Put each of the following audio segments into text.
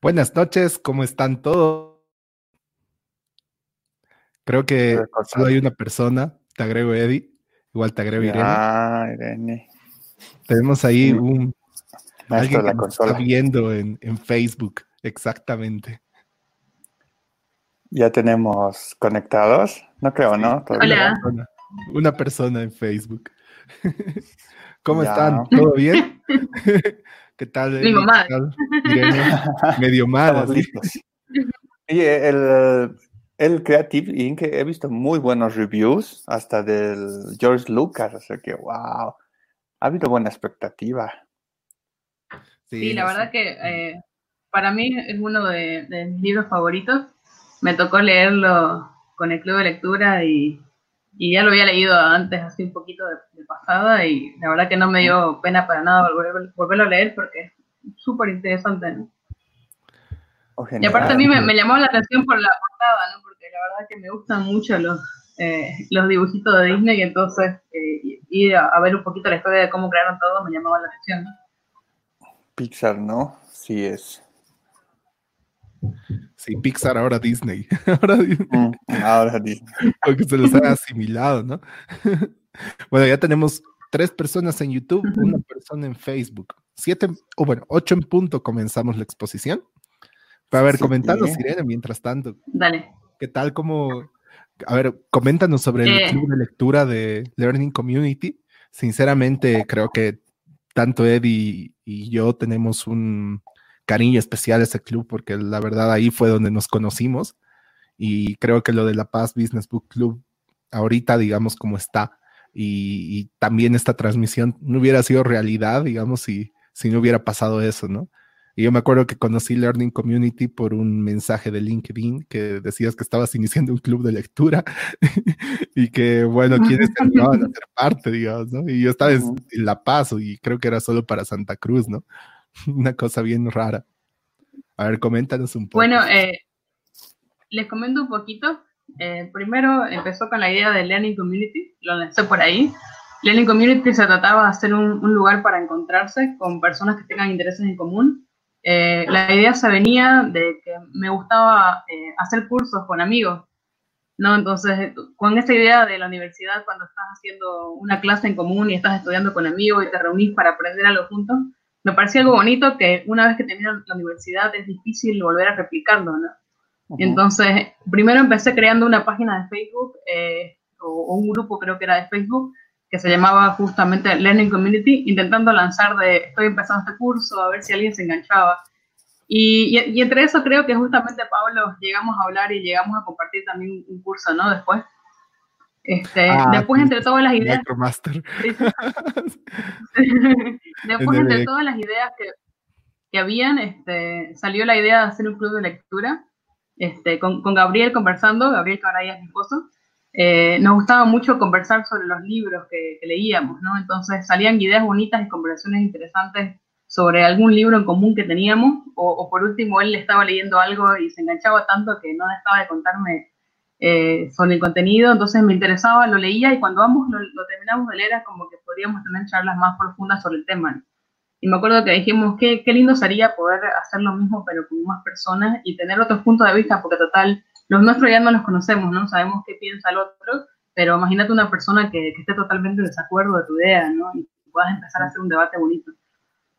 Buenas noches, ¿cómo están todos? Creo que solo hay una persona, te agrego Eddie, igual te agrego Irene. Ah, Irene. Tenemos ahí un alguien que está viendo en, Facebook, exactamente. Ya tenemos conectados, no creo, ¿no? Hola. Una persona, en Facebook. ¿Cómo están? ¿Todo bien? ¿Qué tal? Mi mamá. Medio mal. Oye, el, el Creative Inc. he visto muy buenos reviews, hasta del George Lucas, o sea que, wow, ha habido buena expectativa. Sí, la verdad que eh, para mí es uno de, mis libros favoritos. Me tocó leerlo con el club de lectura y, ya lo había leído antes, así un poquito de, pasada, y la verdad que no me dio pena para nada volverlo a leer porque es súper interesante. ¿no? Y aparte a mí me, llamó la atención por la portada, ¿no? porque la verdad que me gustan mucho los, eh, los dibujitos de Disney, y entonces eh, ir a, ver un poquito la historia de cómo crearon todo me llamaba la atención. Pixar, ¿no? Sí es. Sí, Pixar, ahora Disney. ahora Disney. Mm, ahora Disney. Porque se los ha asimilado, ¿no? bueno, ya tenemos tres personas en YouTube, una persona en Facebook. Siete, o bueno, ocho en punto comenzamos la exposición. A ver, comentanos, Irene, mientras tanto. Dale. ¿Qué tal? como A ver, coméntanos sobre el eh. club de lectura de Learning Community. Sinceramente, creo que tanto Eddie y yo tenemos un cariño especial a ese club porque la verdad ahí fue donde nos conocimos y creo que lo de La Paz Business Book Club ahorita, digamos, como está y, y también esta transmisión no hubiera sido realidad, digamos, si, si no hubiera pasado eso, ¿no? Y yo me acuerdo que conocí Learning Community por un mensaje de LinkedIn que decías que estabas iniciando un club de lectura y que, bueno, quienes te a ser parte, digamos, ¿no? Y yo estaba en, La Paz y creo que era solo para Santa Cruz, ¿no? Una cosa bien rara. A ver, coméntanos un poco. Bueno, eh, les comento un poquito. Eh, primero empezó con la idea de Learning Community, lo lancé por ahí. Learning Community se trataba de hacer un, un lugar para encontrarse con personas que tengan intereses en común eh, la idea se venía de que me gustaba eh, hacer cursos con amigos, ¿no? Entonces, con esa idea de la universidad, cuando estás haciendo una clase en común y estás estudiando con amigos y te reunís para aprender algo juntos, me parecía algo bonito que una vez que terminas la universidad es difícil volver a replicarlo, ¿no? Entonces, primero empecé creando una página de Facebook eh, o, un grupo creo que era de Facebook que se llamaba justamente Learning Community, intentando lanzar de estoy empezando este curso, a ver si alguien se enganchaba. Y, y, entre eso creo que justamente, Pablo, llegamos a hablar y llegamos a compartir también un curso, ¿no? Después. Este, ah, después, entre todas las ideas. después, entre todas las ideas que, que, habían, este, salió la idea de hacer un club de lectura este, con, con Gabriel conversando, Gabriel Cabraya es mi esposo. Eh, nos gustaba mucho conversar sobre los libros que, leíamos, ¿no? Entonces salían ideas bonitas y conversaciones interesantes sobre algún libro en común que teníamos, o, por último él estaba leyendo algo y se enganchaba tanto que no dejaba de contarme eh, sobre el contenido, entonces me interesaba, lo leía y cuando ambos lo, terminamos de leer era como que podríamos tener charlas más profundas sobre el tema. Y me acuerdo que dijimos que qué lindo sería poder hacer lo mismo pero con más personas y tener otros puntos de vista, porque total, los nuestros ya no los conocemos, ¿no? Sabemos qué piensa el otro, pero imagínate una persona que, esté totalmente en desacuerdo de tu idea, ¿no? Y puedas empezar a hacer un debate bonito.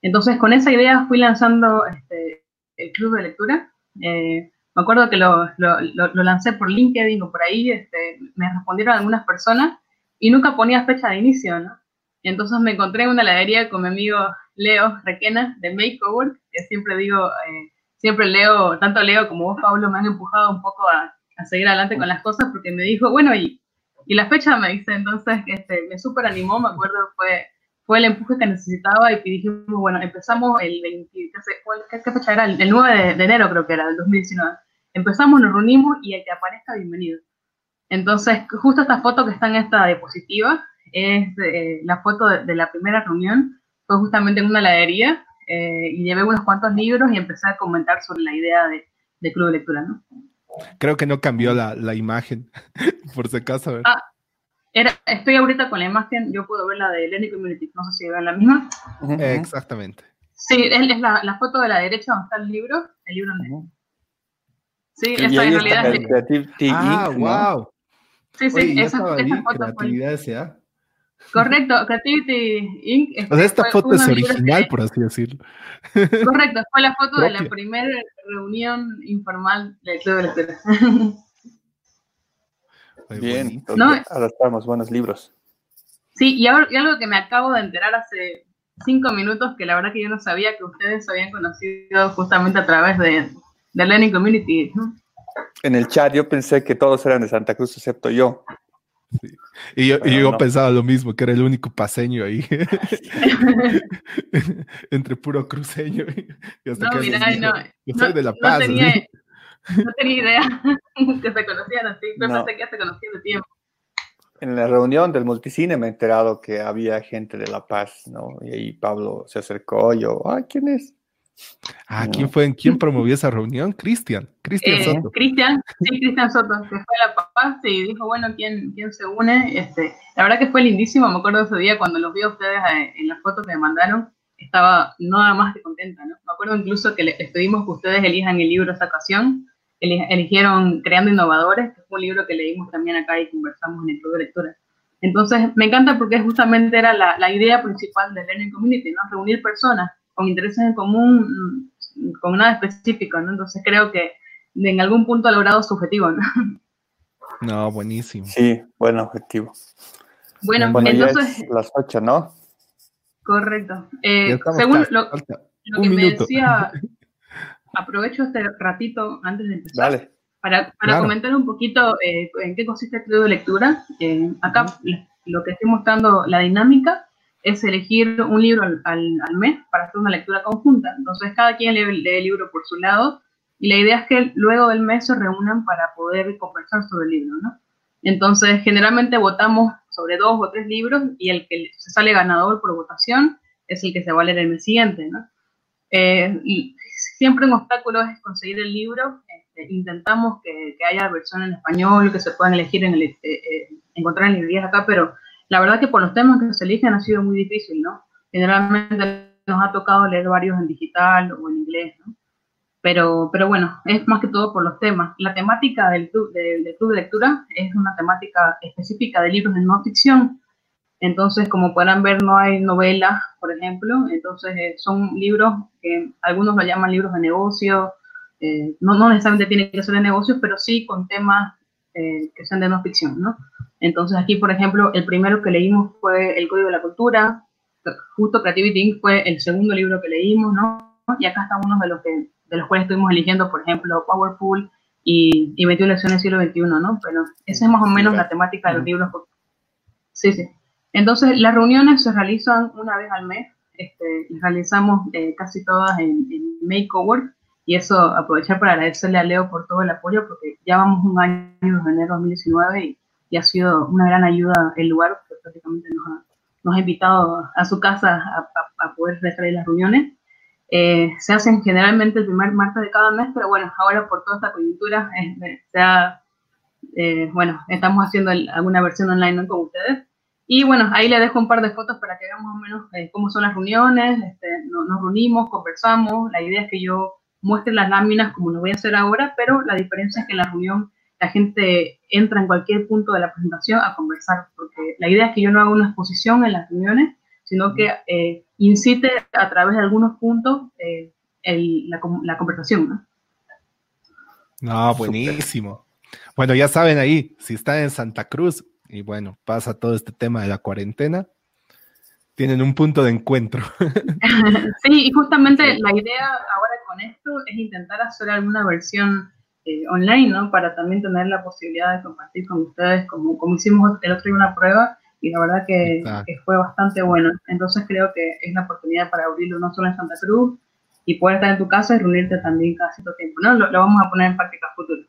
Entonces, con esa idea fui lanzando este, el club de lectura. Eh, me acuerdo que lo, lo, lo, lancé por LinkedIn o por ahí, este, me respondieron algunas personas y nunca ponía fecha de inicio, ¿no? entonces me encontré en una heladería con mi amigo Leo Requena de Makeover, que siempre digo, eh, siempre Leo, tanto Leo como vos, Pablo, me han empujado un poco a, seguir adelante con las cosas porque me dijo, bueno, y, y la fecha me dice, entonces este, me súper animó, me acuerdo, fue, fue el empuje que necesitaba y dijimos, bueno, empezamos el 20, ¿qué, fecha era? El 9 de, enero creo que era, del 2019. Empezamos, nos reunimos y el que aparezca, bienvenido. Entonces, justo esta foto que está en esta diapositiva es eh, la foto de, de, la primera reunión, fue justamente en una heladería eh, y llevé unos cuantos libros y empecé a comentar sobre la idea de, de club de lectura, ¿no? Creo que no cambió la, la imagen, por si acaso. Ah, era, estoy ahorita con la imagen, yo puedo ver la de Lenny Community, no sé si ven la misma. exactamente. Sí, es, la, la, foto de la derecha donde está el libro, el libro en Sí, esa en realidad es... Creative ah, wow. Sí, sí, esa, foto creatividad fue... Correcto, Creativity Inc. O sea, esta foto es original, por así decirlo. Correcto, fue la foto de la primera reunión informal del Club de Lectura. Bien, no, adaptamos buenos libros. Sí, y, algo que me acabo de enterar hace cinco minutos, que la verdad que yo no sabía que ustedes habían conocido justamente a través de, de Learning Community. En el chat yo pensé que todos eran de Santa Cruz, excepto yo. Y yo, pensaba lo mismo, que era el único paseño ahí. Entre puro cruceño. no, mira, no. Yo soy de La Paz. No tenía, idea que se conocían así. Yo pensé que ya se conocían de tiempo. En la reunión del multicine me he enterado que había gente de La Paz, ¿no? Y ahí Pablo se acercó, y yo, ay, ¿quién es? Ah, ¿quién fue? ¿Quién promovió esa reunión? Cristian. Cristian eh, Soto. Cristian, sí, Cristian Soto, que fue la papá y dijo, bueno, ¿quién, quién se une? Este, la verdad que fue lindísimo, me acuerdo ese día cuando los vi a ustedes eh, en las fotos que me mandaron, estaba nada más que contenta, ¿no? Me acuerdo incluso que les pedimos que ustedes elijan el libro esa ocasión, eligieron Creando Innovadores, que fue un libro que leímos también acá y conversamos en el club de lectura. Entonces, me encanta porque justamente era la, la idea principal del Learning Community, ¿no? Reunir personas con intereses en común, mm, con nada específico, ¿no? Entonces creo que en algún punto ha logrado su objetivo, ¿no? No, buenísimo. Sí, buen objetivo. Bueno, entonces... las ocho, ¿no? Correcto. Eh, según lo, que me decía, aprovecho este ratito antes de empezar. Para, para comentar un poquito eh, en qué consiste el club de lectura. Eh, acá lo que estoy mostrando, la dinámica, es elegir un libro al, al, mes para hacer una lectura conjunta. Entonces, cada quien lee, el libro por su lado y la idea es que luego del mes se reúnan para poder conversar sobre el libro, ¿no? Entonces, generalmente votamos sobre dos o tres libros y el que se sale ganador por votación es el que se va a leer el mes siguiente, ¿no? Eh, y siempre un obstáculo es conseguir el libro. Este, intentamos que, que, haya versión en español, que se puedan elegir en el, eh, eh, encontrar en librerías acá, pero la verdad que por los temas que se eligen ha sido muy difícil, ¿no? Generalmente nos ha tocado leer varios en digital o en inglés, ¿no? Pero, pero bueno, es más que todo por los temas. La temática del club de, club de lectura es una temática específica de libros de no ficción. Entonces, como podrán ver, no hay novelas, por ejemplo. Entonces, eh, son libros que algunos lo llaman libros de negocio. Eh, no, no necesariamente tienen que ser de negocios, pero sí con temas eh, que sean de no ficción, ¿no? Entonces aquí, por ejemplo, el primero que leímos fue El Código de la Cultura, justo Creativity Inc. fue el segundo libro que leímos, ¿no? Y acá están unos de los, que, de los cuales estuvimos eligiendo, por ejemplo, Powerful y, y 21 lecciones del siglo XXI, ¿no? Pero esa es más o menos la temática de los libros. Sí, sí. Entonces, las reuniones se realizan una vez al mes, este, las realizamos eh, casi todas en, en Makeover, y eso aprovechar para agradecerle a Leo por todo el apoyo, porque ya vamos un año desde enero de 2019 y y ha sido una gran ayuda el lugar, que prácticamente nos ha, nos ha invitado a su casa a, a, poder realizar las reuniones. Eh, se hacen generalmente el primer martes de cada mes, pero bueno, ahora por toda esta coyuntura, eh, eh, bueno, estamos haciendo alguna versión online con ustedes. Y bueno, ahí le dejo un par de fotos para que vean más o menos cómo son las reuniones, este, nos reunimos, conversamos, la idea es que yo muestre las láminas como lo voy a hacer ahora, pero la diferencia es que en la reunión la gente entra en cualquier punto de la presentación a conversar, porque la idea es que yo no haga una exposición en las reuniones, sino que eh, incite a través de algunos puntos eh, la, la, conversación. ¿no? no, buenísimo. Bueno, ya saben ahí, si están en Santa Cruz y bueno, pasa todo este tema de la cuarentena, tienen un punto de encuentro. sí, y justamente la idea ahora con esto es intentar hacer alguna versión eh, online, ¿no? Para también tener la posibilidad de compartir con ustedes, como, como hicimos el otro día una prueba, y la verdad que, fue bastante bueno. Entonces creo que es la oportunidad para abrirlo no solo en Santa Cruz y poder estar en tu casa y reunirte también cada cierto tiempo, ¿no? Lo, vamos a poner en práctica futuro.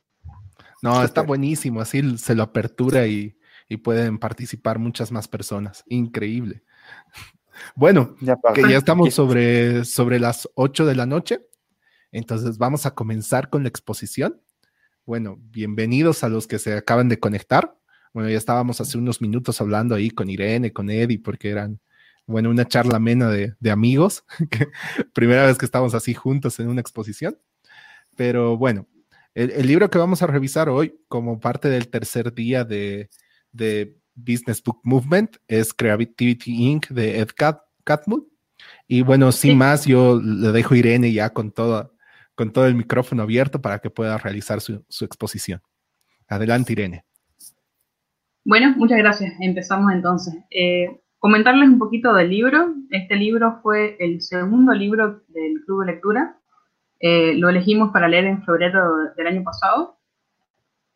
No, está buenísimo, así se lo apertura y, y pueden participar muchas más personas. Increíble. Bueno, ya que ya estamos sobre, sobre las 8 de la noche, entonces vamos a comenzar con la exposición. Bueno, bienvenidos a los que se acaban de conectar. Bueno, ya estábamos hace unos minutos hablando ahí con Irene, con Eddie, porque eran, bueno, una charla amena de, amigos. primera vez que estamos así juntos en una exposición. Pero bueno, el, libro que vamos a revisar hoy como parte del tercer día de, Business Book Movement es Creativity Inc. de Ed Catmull. Y bueno, sin más, yo le dejo a Irene ya con todo, con todo el micrófono abierto para que pueda realizar su, exposición. Adelante, Irene. Bueno, muchas gracias. Empezamos entonces. Eh, comentarles un poquito del libro. Este libro fue el segundo libro del Club de Lectura. Eh, lo elegimos para leer en febrero del año pasado.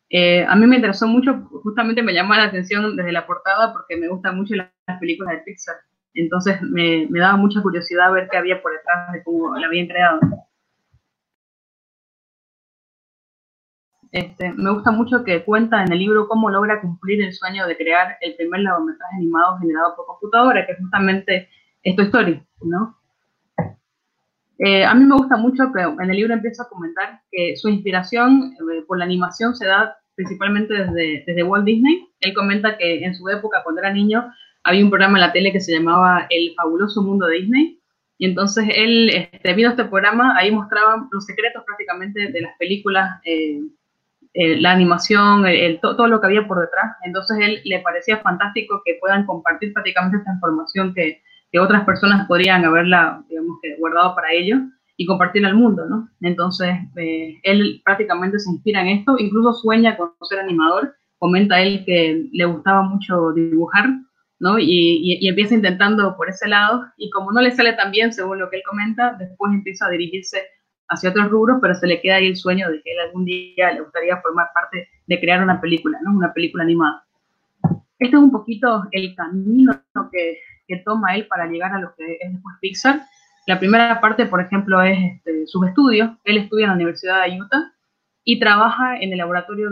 Eh, a mí me interesó mucho, justamente me llamó la atención desde la portada porque me gustan mucho las, películas de Pixar. Entonces me, me, daba mucha curiosidad ver qué había por detrás de cómo la habían creado. Este, me gusta mucho que cuenta en el libro cómo logra cumplir el sueño de crear el primer largometraje animado generado por computadora, que es justamente esto Story, ¿no? Eh, a mí me gusta mucho que en el libro empieza a comentar que su inspiración eh, por la animación se da principalmente desde, desde, Walt Disney. Él comenta que en su época, cuando era niño, había un programa en la tele que se llamaba El fabuloso mundo de Disney. Y entonces él, este, viendo este programa, ahí mostraba los secretos prácticamente de las películas, eh, la animación, el, todo lo que había por detrás. Entonces él le parecía fantástico que puedan compartir prácticamente esta información que, otras personas podrían haberla, digamos que, guardado para ellos y compartirla al mundo, ¿no? Entonces, eh, él prácticamente se inspira en esto, incluso sueña con ser animador, comenta él que le gustaba mucho dibujar, ¿no? Y, y, empieza intentando por ese lado, y como no le sale tan bien, según lo que él comenta, después empieza a dirigirse hacia otros rubros, pero se le queda ahí el sueño de que él algún día le gustaría formar parte de crear una película, ¿no? Una película animada. Este es un poquito el camino que, toma él para llegar a lo que es después Pixar. La primera parte, por ejemplo, es este, sus estudios. Él estudia en la Universidad de Utah y trabaja en el laboratorio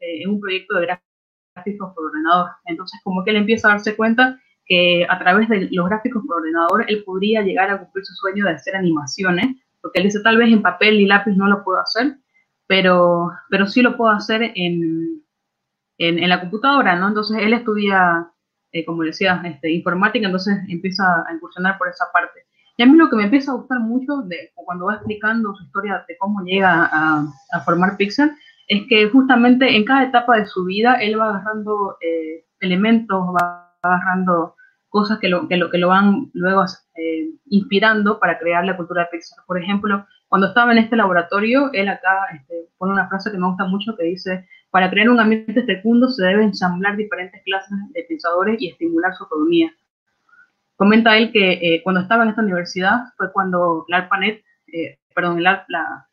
eh, en un proyecto de gráficos por ordenador. Entonces, como que él empieza a darse cuenta que a través de los gráficos por ordenador él podría llegar a cumplir su sueño de hacer animaciones, porque él dice, tal vez en papel y lápiz no lo puedo hacer, pero, pero sí lo puedo hacer en, en, la computadora, ¿no? Entonces, él estudia eh, como decía, este, informática, entonces empieza a incursionar por esa parte. Y a mí lo que me empieza a gustar mucho cuando va explicando su historia de cómo llega a, a formar Pixel es que justamente en cada etapa de su vida él va agarrando eh, elementos, va agarrando cosas que lo, que lo, que lo van luego eh, inspirando para crear la cultura de Pixar. Por ejemplo, cuando estaba en este laboratorio, él acá este, pone una frase que me gusta mucho que dice, para crear un ambiente fecundo se deben ensamblar diferentes clases de pensadores y estimular su autonomía. Comenta él que eh, cuando estaba en esta universidad fue cuando la ARPANET, eh, perdón, la, la,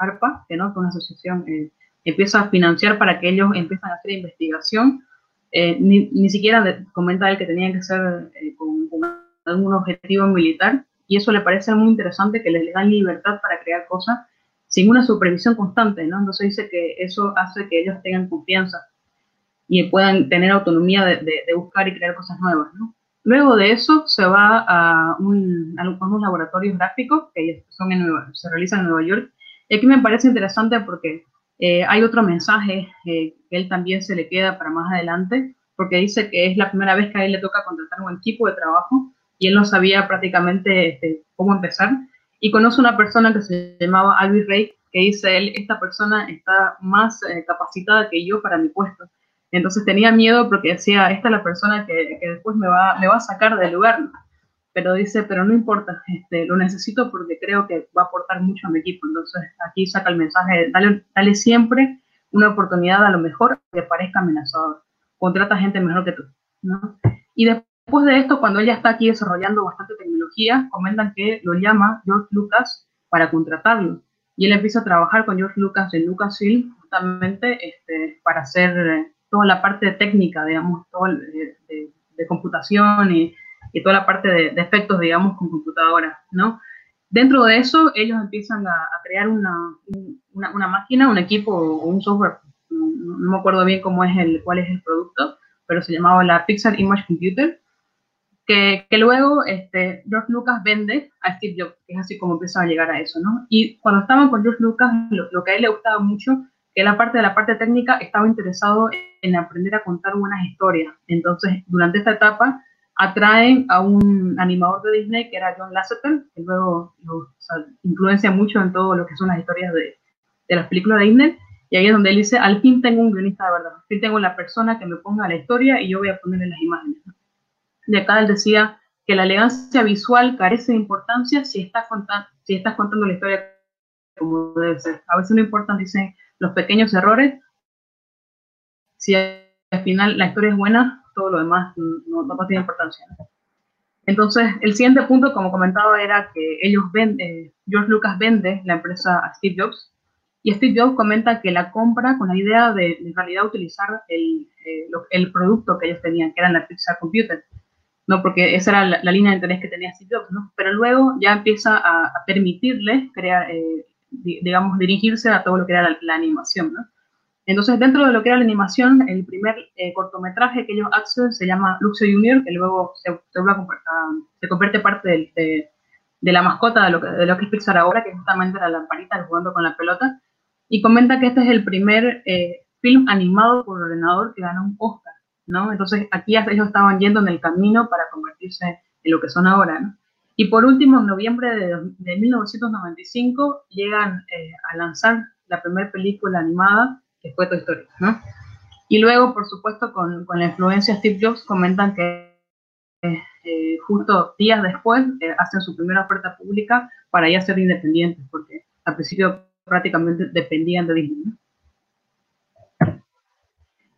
ARPA, que no es una asociación, eh, empieza a financiar para que ellos empiezan a hacer investigación. Ni, ni, siquiera comenta él que tenía que ser con, con, algún objetivo militar, y eso le parece muy interesante que les, dan libertad para crear cosas sin una supervisión constante, ¿no? Entonces dice que eso hace que ellos tengan confianza y puedan tener autonomía de, buscar y crear cosas nuevas. Luego de eso se va a, un, unos laboratorios gráficos que son se realizan en Nueva York. Y aquí me parece interesante porque eh, hay otro mensaje eh, que él también se le queda para más adelante, porque dice que es la primera vez que a él le toca contratar un equipo de trabajo y él no sabía prácticamente este, cómo empezar y conoce una persona que se llamaba Albi Rey, que dice él, esta persona está más eh, capacitada que yo para mi puesto. Entonces tenía miedo porque decía, esta es la persona que, que, después me va, me va a sacar del lugar. Pero dice, pero no importa, este, lo necesito porque creo que va a aportar mucho a mi equipo. Entonces aquí saca el mensaje, dale, dale siempre una oportunidad a lo mejor que parezca amenazador. Contrata gente mejor que tú. ¿no? Y después de esto, cuando ella está aquí desarrollando bastante tecnología, comentan que lo llama George Lucas para contratarlo. Y él empieza a trabajar con George Lucas en Lucasfilm justamente este, para hacer eh, toda la parte técnica, digamos, todo de, de, computación y, y, toda la parte de, efectos, digamos, con computadora, ¿no? Dentro de eso, ellos empiezan a, crear una, una, máquina, un equipo o un software, no, me acuerdo bien cómo es el, cuál es el producto, pero se llamaba la Pixar Image Computer, que, que, luego este, George Lucas vende a Steve Jobs, que es así como empieza a llegar a eso, ¿no? Y cuando estaban con George Lucas, lo, que a él le gustaba mucho, que la parte de la parte técnica estaba interesado en aprender a contar buenas historias. Entonces, durante esta etapa, atraen a un animador de Disney que era John Lasseter, que luego influencia mucho en todo lo que son las historias de, de las películas de Disney, y ahí es donde él dice, al fin tengo un guionista de verdad, al fin tengo la persona que me ponga la historia y yo voy a ponerle las imágenes. De acá él decía que la elegancia visual carece de importancia si estás, contando, si estás contando la historia como debe ser. A veces no importan, dicen, los pequeños errores. Si al final la historia es buena, todo lo demás no, no, tiene importancia. Entonces, el siguiente punto, como comentaba, era que ellos ven, eh, George Lucas vende la empresa a Steve Jobs y Steve Jobs comenta que la compra con la idea de en realidad utilizar el, eh, el producto que ellos tenían, que era la Pixar Computer, ¿no? Porque esa era la, línea de interés que tenía Steve Jobs, ¿no? Pero luego ya empieza a, a permitirle crear, eh, digamos, dirigirse a todo lo que era la, animación, ¿no? Entonces, dentro de lo que era la animación, el primer eh, cortometraje que ellos hacen se llama Luxo Junior, que luego se, se, se convierte parte de, de, la mascota de lo, que, de lo que es Pixar ahora, que justamente la lamparita jugando con la pelota y comenta que este es el primer eh, film animado por ordenador que ganó un Oscar, ¿no? Entonces aquí ellos estaban yendo en el camino para convertirse en lo que son ahora, ¿no? Y por último, en noviembre de, 1995 llegan eh, a lanzar la primera película animada que fue Toy Story, ¿no? Y luego, por supuesto, con, con la influencia de Steve Jobs, comentan que eh, justo días después hacen su primera oferta pública para ya ser independientes, porque al principio prácticamente dependían de Disney.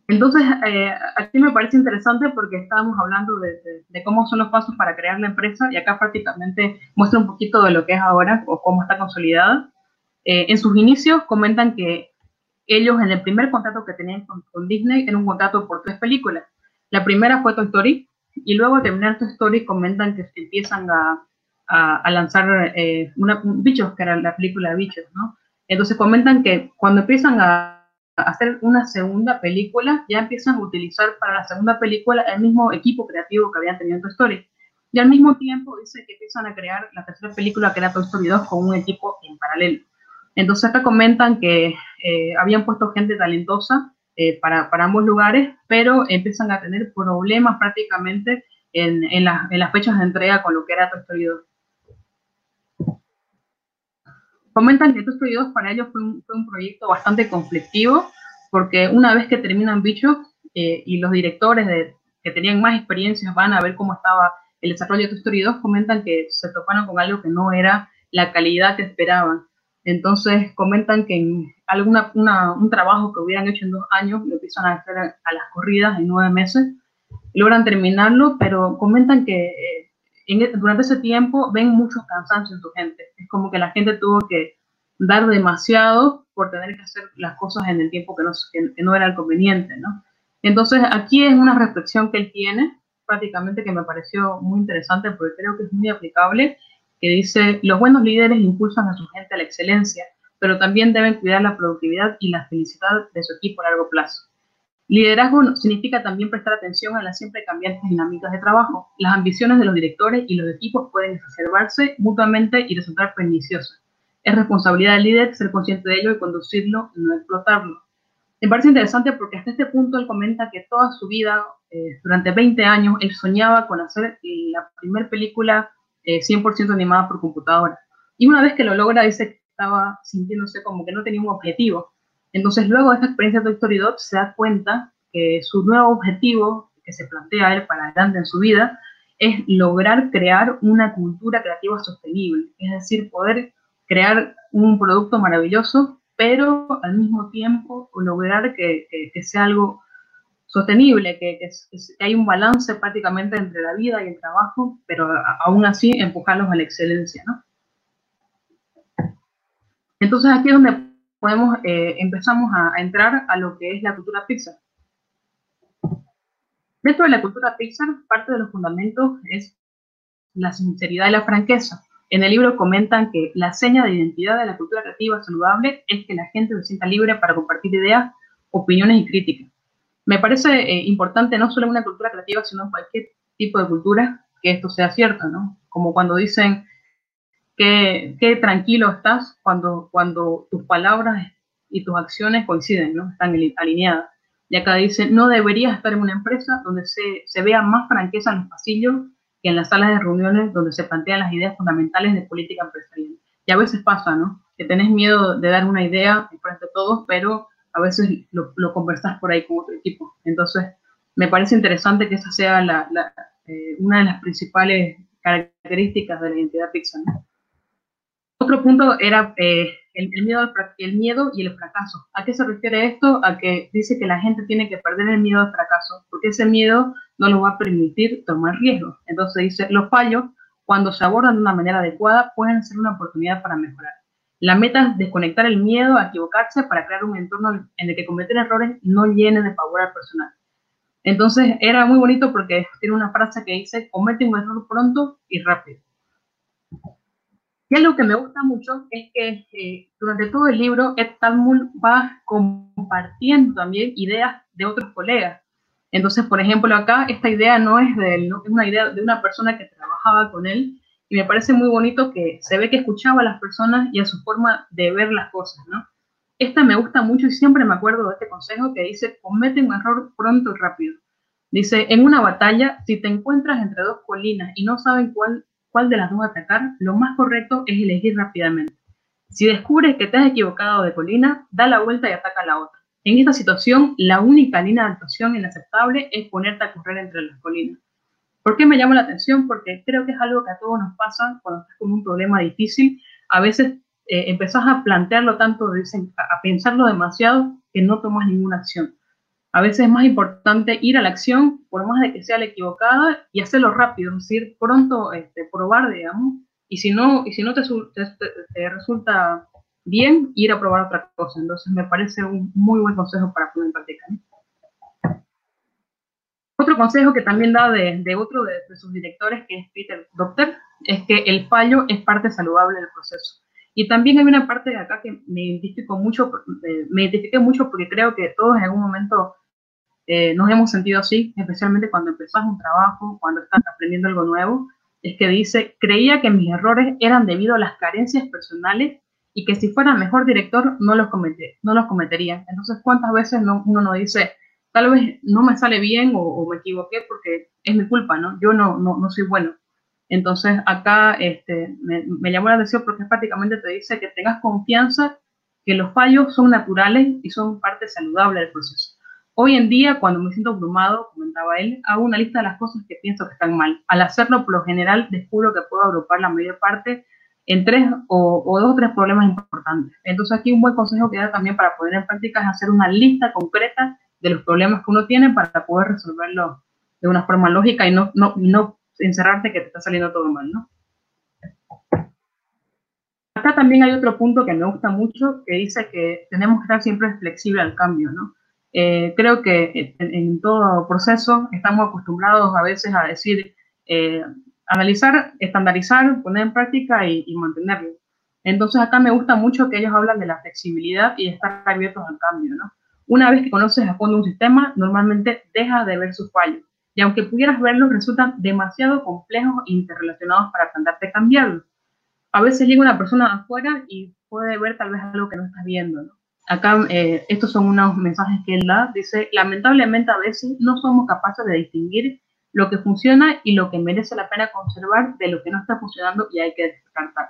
Entonces, eh, aquí me parece interesante porque estábamos hablando de, cómo son los pasos para crear la empresa y acá prácticamente muestra un poquito de lo que es ahora o cómo está consolidada. Eh, en sus inicios comentan que ellos en el primer contrato que tenían con, Disney era un contrato por tres películas. La primera fue Toy Story y luego de terminar Toy Story comentan que empiezan a, lanzar eh, una, Bichos, que era la película de Bichos, ¿no? Entonces comentan que cuando empiezan a hacer una segunda película, ya empiezan a utilizar para la segunda película el mismo equipo creativo que habían tenido en Toy Story. Y al mismo tiempo dice que empiezan a crear la tercera película que era Toy Story 2 con un equipo en paralelo. Entonces acá comentan que eh, habían puesto gente talentosa eh, para, ambos lugares, pero empiezan a tener problemas prácticamente en, las fechas de entrega con lo que era Toy Story 2. Comentan que estos proyectos para ellos fue un, proyecto bastante conflictivo, porque una vez que terminan Bicho eh, y los directores que tenían más experiencias van a ver cómo estaba el desarrollo de Toy Story 2, comentan que se toparon con algo que no era la calidad que esperaban. Entonces comentan que en alguna, un trabajo que hubieran hecho en dos años lo empiezan a hacer a, las corridas en nueve meses, logran terminarlo, pero comentan que eh, e, durante ese tiempo ven muchos cansancios en su gente. Es como que la gente tuvo que dar demasiado por tener que hacer las cosas en el tiempo que no, era el conveniente, ¿no? Entonces, aquí es una reflexión que él tiene, prácticamente que me pareció muy interesante porque creo que es muy aplicable, que dice, los buenos líderes impulsan a su gente a la excelencia, pero también deben cuidar la productividad y la felicidad de su equipo a largo plazo. Liderazgo significa también prestar atención a las siempre cambiantes dinámicas de trabajo. Las ambiciones de los directores y los equipos pueden exacerbarse mutuamente y resultar perniciosas. Es responsabilidad del líder ser consciente de ello y conducirlo, no explotarlo. Me parece interesante porque hasta este punto él comenta que toda su vida, eh, durante 20 años, él soñaba con hacer la primera película 100% eh, animada por computadora. Y una vez que lo logra, dice que estaba sintiéndose como que no tenía un objetivo, entonces, luego de esta experiencia de 2, se da cuenta que su nuevo objetivo que se plantea él para adelante en su vida es lograr crear una cultura creativa sostenible, es decir, poder crear un producto maravilloso, pero al mismo tiempo lograr que, sea algo sostenible, que, hay un balance prácticamente entre la vida y el trabajo, pero aún así empujarlos a la excelencia, ¿no? Entonces aquí es donde podemos, eh, empezamos a, entrar a lo que es la cultura Pixar. Dentro de la cultura Pixar, parte de los fundamentos es la sinceridad y la franqueza. En el libro comentan que la seña de identidad de la cultura creativa saludable es que la gente se sienta libre para compartir ideas, opiniones y críticas. Me parece eh, importante no solo en una cultura creativa, sino en cualquier tipo de cultura que esto sea cierto, ¿no? Como cuando dicen qué, tranquilo estás cuando, tus palabras y tus acciones coinciden, ¿no? Están alineadas. Y acá dice, no deberías estar en una empresa donde se, se vea más franqueza en los pasillos que en las salas de reuniones donde se plantean las ideas fundamentales de política empresarial. Y a veces pasa, ¿no? Que tenés miedo de dar una idea frente a todos, pero a veces lo, lo conversás por ahí con otro equipo. Entonces, me parece interesante que esa sea eh, una de las principales características de la identidad Pixar. Otro punto era eh, el, miedo, el miedo y el fracaso. ¿A qué se refiere esto? A que dice que la gente tiene que perder el miedo al fracaso, porque ese miedo no nos va a permitir tomar riesgos. Entonces dice, los fallos, cuando se abordan de una manera adecuada, pueden ser una oportunidad para mejorar. La meta es desconectar el miedo a equivocarse para crear un entorno en el que cometer errores no llene de favor al personal. Entonces era muy bonito porque tiene una frase que dice, comete un error pronto y rápido. Y algo que me gusta mucho es que eh, durante todo el libro Ed Talmud va compartiendo también ideas de otros colegas. Entonces, por ejemplo, acá esta idea no es de él, es una idea de una persona que trabajaba con él y me parece muy bonito que se ve que escuchaba a las personas y a su forma de ver las cosas, ¿no? Esta me gusta mucho y siempre me acuerdo de este consejo que dice, comete un error pronto y rápido. Dice, en una batalla, si te encuentras entre dos colinas y no saben cuál, cuál de las dos atacar, lo más correcto es elegir rápidamente. Si descubres que te has equivocado de colina, da la vuelta y ataca a la otra. En esta situación, la única línea de actuación inaceptable es ponerte a correr entre las colinas. ¿Por qué me llama la atención? Porque creo que es algo que a todos nos pasa cuando estás con un problema difícil. A veces eh, empezás a plantearlo tanto, dicen, a pensarlo demasiado, que no tomas ninguna acción. A veces es más importante ir a la acción, por más de que sea la equivocada, y hacerlo rápido, es decir, pronto este, probar, digamos, y si no, y si no te, te, resulta bien, ir a probar otra cosa. Entonces me parece un muy buen consejo para poner en práctica. Otro consejo que también da de, de otro de, de, sus directores, que es Peter Doctor, es que el fallo es parte saludable del proceso. Y también hay una parte de acá que me identifico mucho, eh, me identifique mucho porque creo que todos en algún momento eh, nos hemos sentido así, especialmente cuando empezás un trabajo, cuando estás aprendiendo algo nuevo, es que dice, creía que mis errores eran debido a las carencias personales y que si fuera mejor director no los, comete, no los cometería. Entonces, ¿cuántas veces no, uno no dice, tal vez no me sale bien o, me equivoqué porque es mi culpa, ¿no? Yo no, no, no soy bueno. Entonces acá este, me, llamó la atención porque prácticamente te dice que tengas confianza que los fallos son naturales y son parte saludable del proceso. Hoy en día, cuando me siento abrumado, comentaba él, hago una lista de las cosas que pienso que están mal. Al hacerlo, por lo general, descubro que puedo agrupar la mayor parte en tres o, o, dos o tres problemas importantes. Entonces aquí un buen consejo que da también para poner en práctica es hacer una lista concreta de los problemas que uno tiene para poder resolverlos de una forma lógica y no, no, no encerrarte que te está saliendo todo mal, ¿no? Acá también hay otro punto que me gusta mucho, que dice que tenemos que estar siempre flexibles al cambio, ¿no? Eh, creo que en, todo proceso estamos acostumbrados a veces a decir, eh, analizar, estandarizar, poner en práctica y, y, mantenerlo. Entonces acá me gusta mucho que ellos hablan de la flexibilidad y estar abiertos al cambio, ¿no? Una vez que conoces a fondo un sistema, normalmente deja de ver sus fallos y aunque pudieras verlos, resultan demasiado complejos e interrelacionados para tratarte de cambiarlos. A veces llega una persona afuera y puede ver tal vez algo que no estás viendo. Acá, eh, estos son unos mensajes que él da. Dice, lamentablemente a veces no somos capaces de distinguir lo que funciona y lo que merece la pena conservar de lo que no está funcionando y hay que descartar.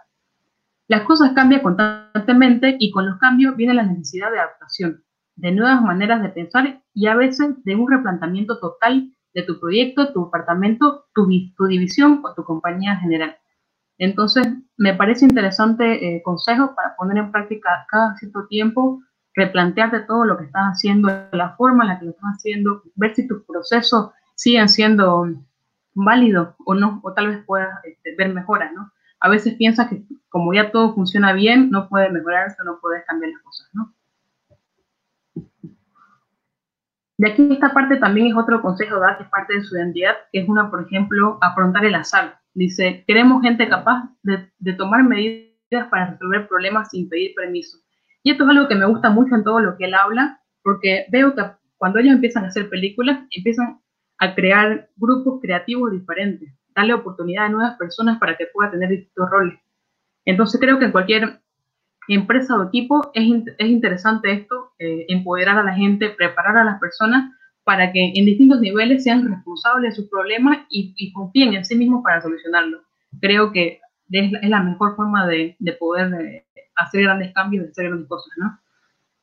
Las cosas cambian constantemente y con los cambios viene la necesidad de adaptación, de nuevas maneras de pensar y a veces de un replanteamiento total de tu proyecto, tu departamento, tu, división o tu compañía general. Entonces, me parece interesante eh, consejo para poner en práctica cada cierto tiempo, replantearte todo lo que estás haciendo, la forma en la que lo estás haciendo, ver si tus procesos siguen siendo válidos o no, o tal vez puedas este, ver mejoras, ¿no? A veces piensas que como ya todo funciona bien, no puede mejorarse, no puedes cambiar las cosas, ¿no? De aquí esta parte también es otro consejo da que es parte de su identidad, que es una, por ejemplo, afrontar el azar. Dice, queremos gente capaz de, de tomar medidas para resolver problemas sin pedir permiso. Y esto es algo que me gusta mucho en todo lo que él habla, porque veo que cuando ellos empiezan a hacer películas, empiezan a crear grupos creativos diferentes, darle oportunidad a nuevas personas para que puedan tener distintos roles. Entonces creo que en cualquier empresa o equipo, es, es interesante esto, eh, empoderar a la gente, preparar a las personas para que en distintos niveles sean responsables de sus problemas y, confíen en sí mismos para solucionarlos. Creo que es, la mejor forma de, de poder eh, hacer grandes cambios, de hacer grandes cosas, ¿no?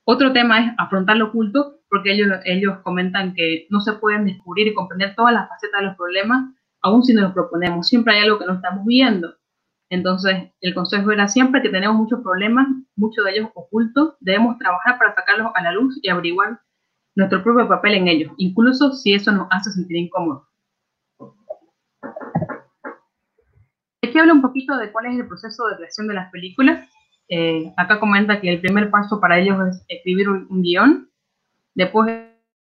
Otro tema es afrontar lo oculto, porque ellos, ellos comentan que no se pueden descubrir y comprender todas las facetas de los problemas, aun si nos los proponemos. Siempre hay algo que no estamos viendo. Entonces, el consejo era siempre que tenemos muchos problemas, muchos de ellos ocultos, debemos trabajar para sacarlos a la luz y averiguar nuestro propio papel en ellos, incluso si eso nos hace sentir incómodos. Aquí habla un poquito de cuál es el proceso de creación de las películas. Eh, acá comenta que el primer paso para ellos es escribir un, guion, después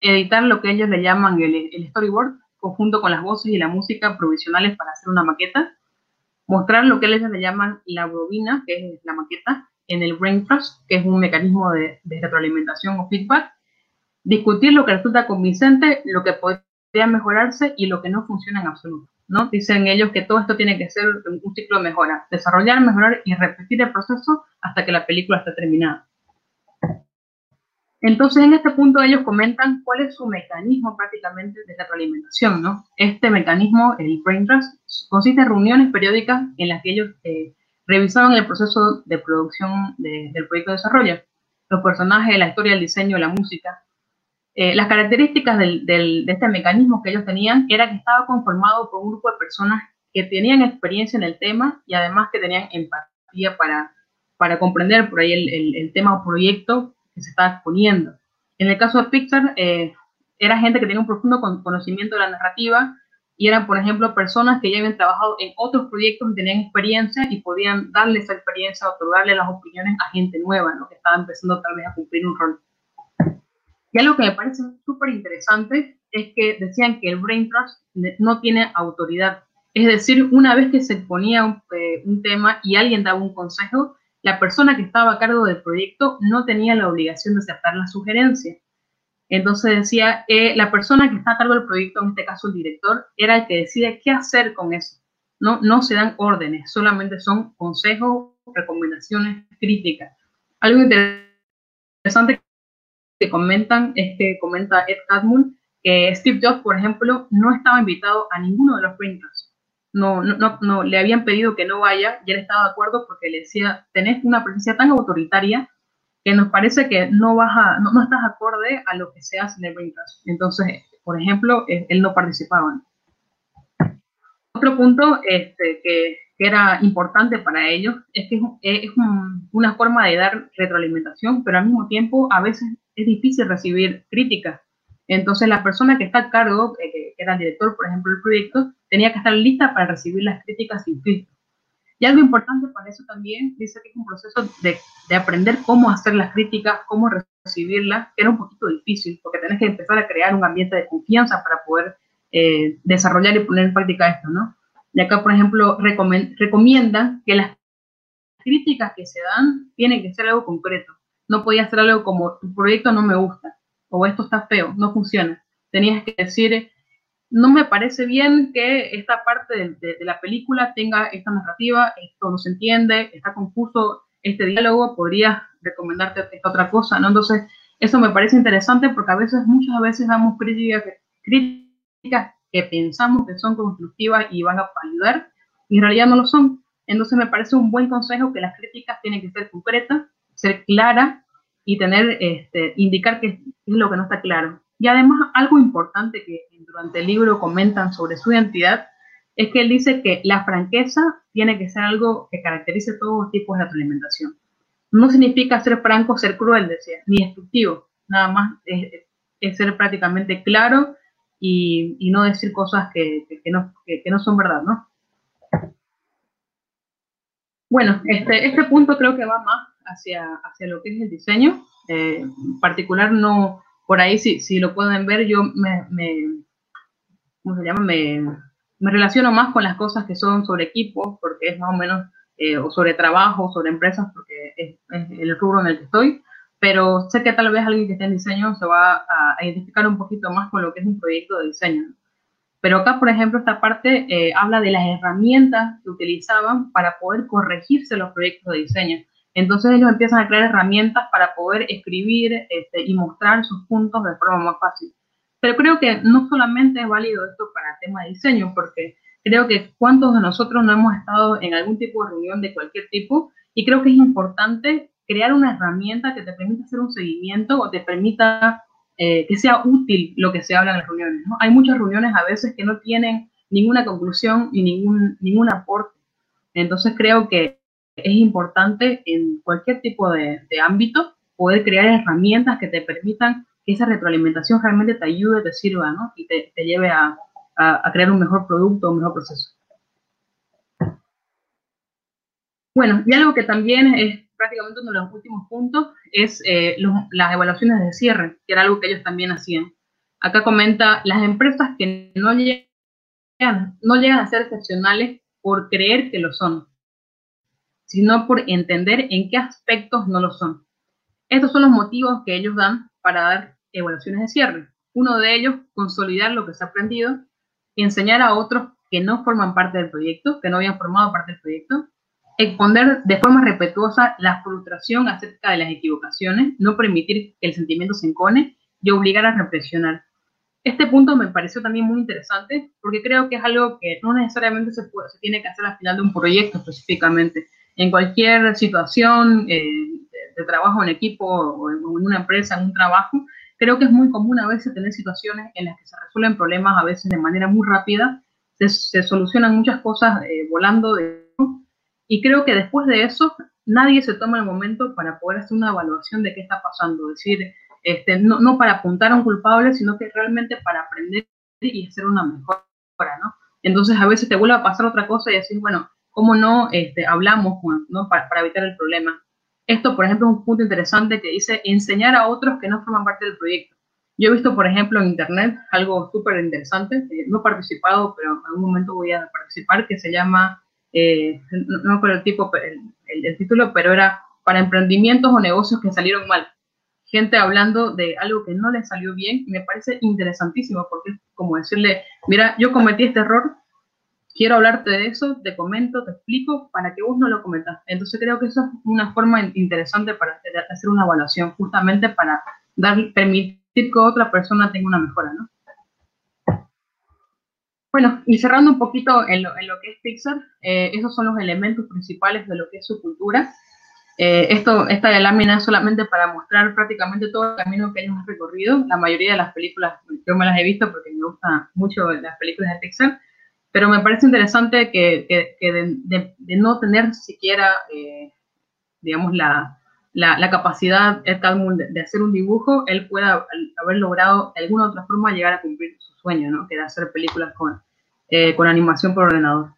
editar lo que ellos le llaman el, storyboard, conjunto con las voces y la música provisionales para hacer una maqueta, mostrar lo que ellos le llaman la bobina, que es la maqueta, en el brain trust, que es un mecanismo de, de retroalimentación o feedback, discutir lo que resulta convincente, lo que podría mejorarse y lo que no funciona en absoluto. ¿no? Dicen ellos que todo esto tiene que ser un ciclo de mejora, desarrollar, mejorar y repetir el proceso hasta que la película esté terminada. Entonces, en este punto ellos comentan cuál es su mecanismo prácticamente de retroalimentación, ¿no? Este mecanismo, el Brain Trust, consiste en reuniones periódicas en las que ellos eh, revisaban el proceso de producción del proyecto de desarrollo, los personajes, la historia, el diseño, la música, eh, las características de este mecanismo que ellos tenían era que estaba conformado por un grupo de personas que tenían experiencia en el tema y además que tenían empatía para, para comprender por ahí el, tema o proyecto que se estaba exponiendo. En el caso de Pixar, eh, era gente que tenía un profundo conocimiento de la narrativa y eran, por ejemplo, personas que ya habían trabajado en otros proyectos y tenían experiencia y podían darle esa experiencia, otorgarle las opiniones a gente nueva, ¿no? que estaba empezando tal vez a cumplir un rol. Y algo que me parece súper interesante es que decían que el Brain Trust no tiene autoridad. Es decir, una vez que se exponía un, eh, tema y alguien daba un consejo, la persona que estaba a cargo del proyecto no tenía la obligación de aceptar la sugerencia. Entonces decía, eh, la persona que está a cargo del proyecto, en este caso el director, era el que decide qué hacer con eso. No, no se dan órdenes, solamente son consejos, recomendaciones, críticas. Algo interesante que comentan es que comenta Ed Catmull que Steve Jobs, por ejemplo, no estaba invitado a ninguno de los printers. No, no, no, le habían pedido que no vaya y él estaba de acuerdo porque le decía, tenés una presencia tan autoritaria que nos parece que no, vas no, no, estás acorde a lo que se hace en el. Entonces, por ejemplo, él no participaba. Otro punto este, que, era importante para ellos es que es, es una forma de dar retroalimentación, pero al mismo tiempo a veces es difícil recibir críticas. Entonces la persona que está a cargo, eh, que era el director, por ejemplo, del proyecto, tenía que estar lista para recibir las críticas sin filtro. Y algo importante para eso también, dice que es un proceso de, de, aprender cómo hacer las críticas, cómo recibirlas, que era un poquito difícil, porque tenés que empezar a crear un ambiente de confianza para poder eh, desarrollar y poner en práctica esto, ¿no? Y acá, por ejemplo, recomiendan que las críticas que se dan tienen que ser algo concreto no podías hacer algo como tu proyecto no me gusta o esto está feo, no funciona. Tenías que decir, no me parece bien que esta parte de, la película tenga esta narrativa, esto no se entiende, está confuso este diálogo, podrías recomendarte esta otra cosa, ¿no? Entonces, eso me parece interesante porque a veces, muchas veces damos críticas, que pensamos que son constructivas y van a ayudar y en realidad no lo son. Entonces me parece un buen consejo que las críticas tienen que ser concretas, ser clara y tener, este, indicar qué es lo que no está claro. Y además, algo importante que durante el libro comentan sobre su identidad es que él dice que la franqueza tiene que ser algo que caracterice todos los tipos de alimentación. No significa ser franco, ser cruel, decía, ni destructivo. Nada más es, ser prácticamente claro y, no decir cosas que, que, no, que, no, son verdad, ¿no? Bueno, este, este punto creo que va más hacia, hacia lo que es el diseño. Eh, en particular, no, por ahí, si, si lo pueden ver, yo me, me ¿cómo se llama? Me, me, relaciono más con las cosas que son sobre equipos, porque es más o menos, eh, o sobre trabajo, sobre empresas, porque es, el rubro en el que estoy. Pero sé que tal vez alguien que esté en diseño se va a, a identificar un poquito más con lo que es un proyecto de diseño. Pero acá, por ejemplo, esta parte eh, habla de las herramientas que utilizaban para poder corregirse los proyectos de diseño. Entonces ellos empiezan a crear herramientas para poder escribir este, y mostrar sus puntos de forma más fácil. Pero creo que no solamente es válido esto para el tema de diseño, porque Creo que cuántos de nosotros no hemos estado en algún tipo de reunión de cualquier tipo y creo que es importante crear una herramienta que te permita hacer un seguimiento o te permita eh, que sea útil lo que se habla en las reuniones. ¿no? Hay muchas reuniones a veces que no tienen ninguna conclusión y ningún, ningún aporte. Entonces creo que es importante en cualquier tipo de, ámbito poder crear herramientas que te permitan que esa retroalimentación realmente te ayude, te sirva, ¿no? Y te, lleve a, crear un mejor producto, un mejor proceso. Bueno, y algo que también es prácticamente uno de los últimos puntos es eh, las evaluaciones de cierre, que era algo que ellos también hacían. Acá comenta, las empresas que no llegan, no llegan a ser excepcionales por creer que lo son, sino por entender en qué aspectos no lo son. Estos son los motivos que ellos dan para dar evaluaciones de cierre. Uno de ellos, consolidar lo que se ha aprendido, enseñar a otros que no forman parte del proyecto, que no habían formado parte del proyecto, exponer de forma respetuosa la frustración acerca de las equivocaciones, no permitir que el sentimiento se encone y obligar a reflexionar. Este punto me pareció también muy interesante porque creo que es algo que no necesariamente se, se tiene que hacer al final de un proyecto específicamente, en cualquier situación eh, de, trabajo en equipo o en, una empresa, en un trabajo, creo que es muy común a veces tener situaciones en las que se resuelven problemas a veces de manera muy rápida, se, solucionan muchas cosas eh, volando de, y creo que después de eso nadie se toma el momento para poder hacer una evaluación de qué está pasando, es decir, este, no, no para apuntar a un culpable, sino que realmente para aprender y hacer una mejora, ¿no? Entonces a veces te vuelve a pasar otra cosa y decir, bueno, cómo no este, hablamos ¿no? Para, evitar el problema. Esto, por ejemplo, es un punto interesante que dice enseñar a otros que no forman parte del proyecto. Yo he visto, por ejemplo, en Internet algo súper interesante, no he participado, pero en algún momento voy a participar, que se llama, eh, no, me el, tipo, el, el, título, pero era para emprendimientos o negocios que salieron mal. Gente hablando de algo que no les salió bien y me parece interesantísimo porque es como decirle, mira, yo cometí este error, quiero hablarte de eso, te comento, te explico para que vos no lo cometas. Entonces creo que eso es una forma interesante para hacer una evaluación, justamente para dar, permitir que otra persona tenga una mejora, ¿no? Bueno, y cerrando un poquito en lo, que es Pixar, eh, esos son los elementos principales de lo que es su cultura. Eh, esto, esta lámina es solamente para mostrar prácticamente todo el camino que ellos han recorrido. La mayoría de las películas, yo me las he visto porque me gustan mucho las películas de Pixar, pero me parece interesante que, de, no tener siquiera, eh, digamos, la, la, capacidad de, hacer un dibujo, él pueda haber logrado de alguna otra forma llegar a cumplir su sueño, ¿no? que era hacer películas con, eh, con animación por ordenador.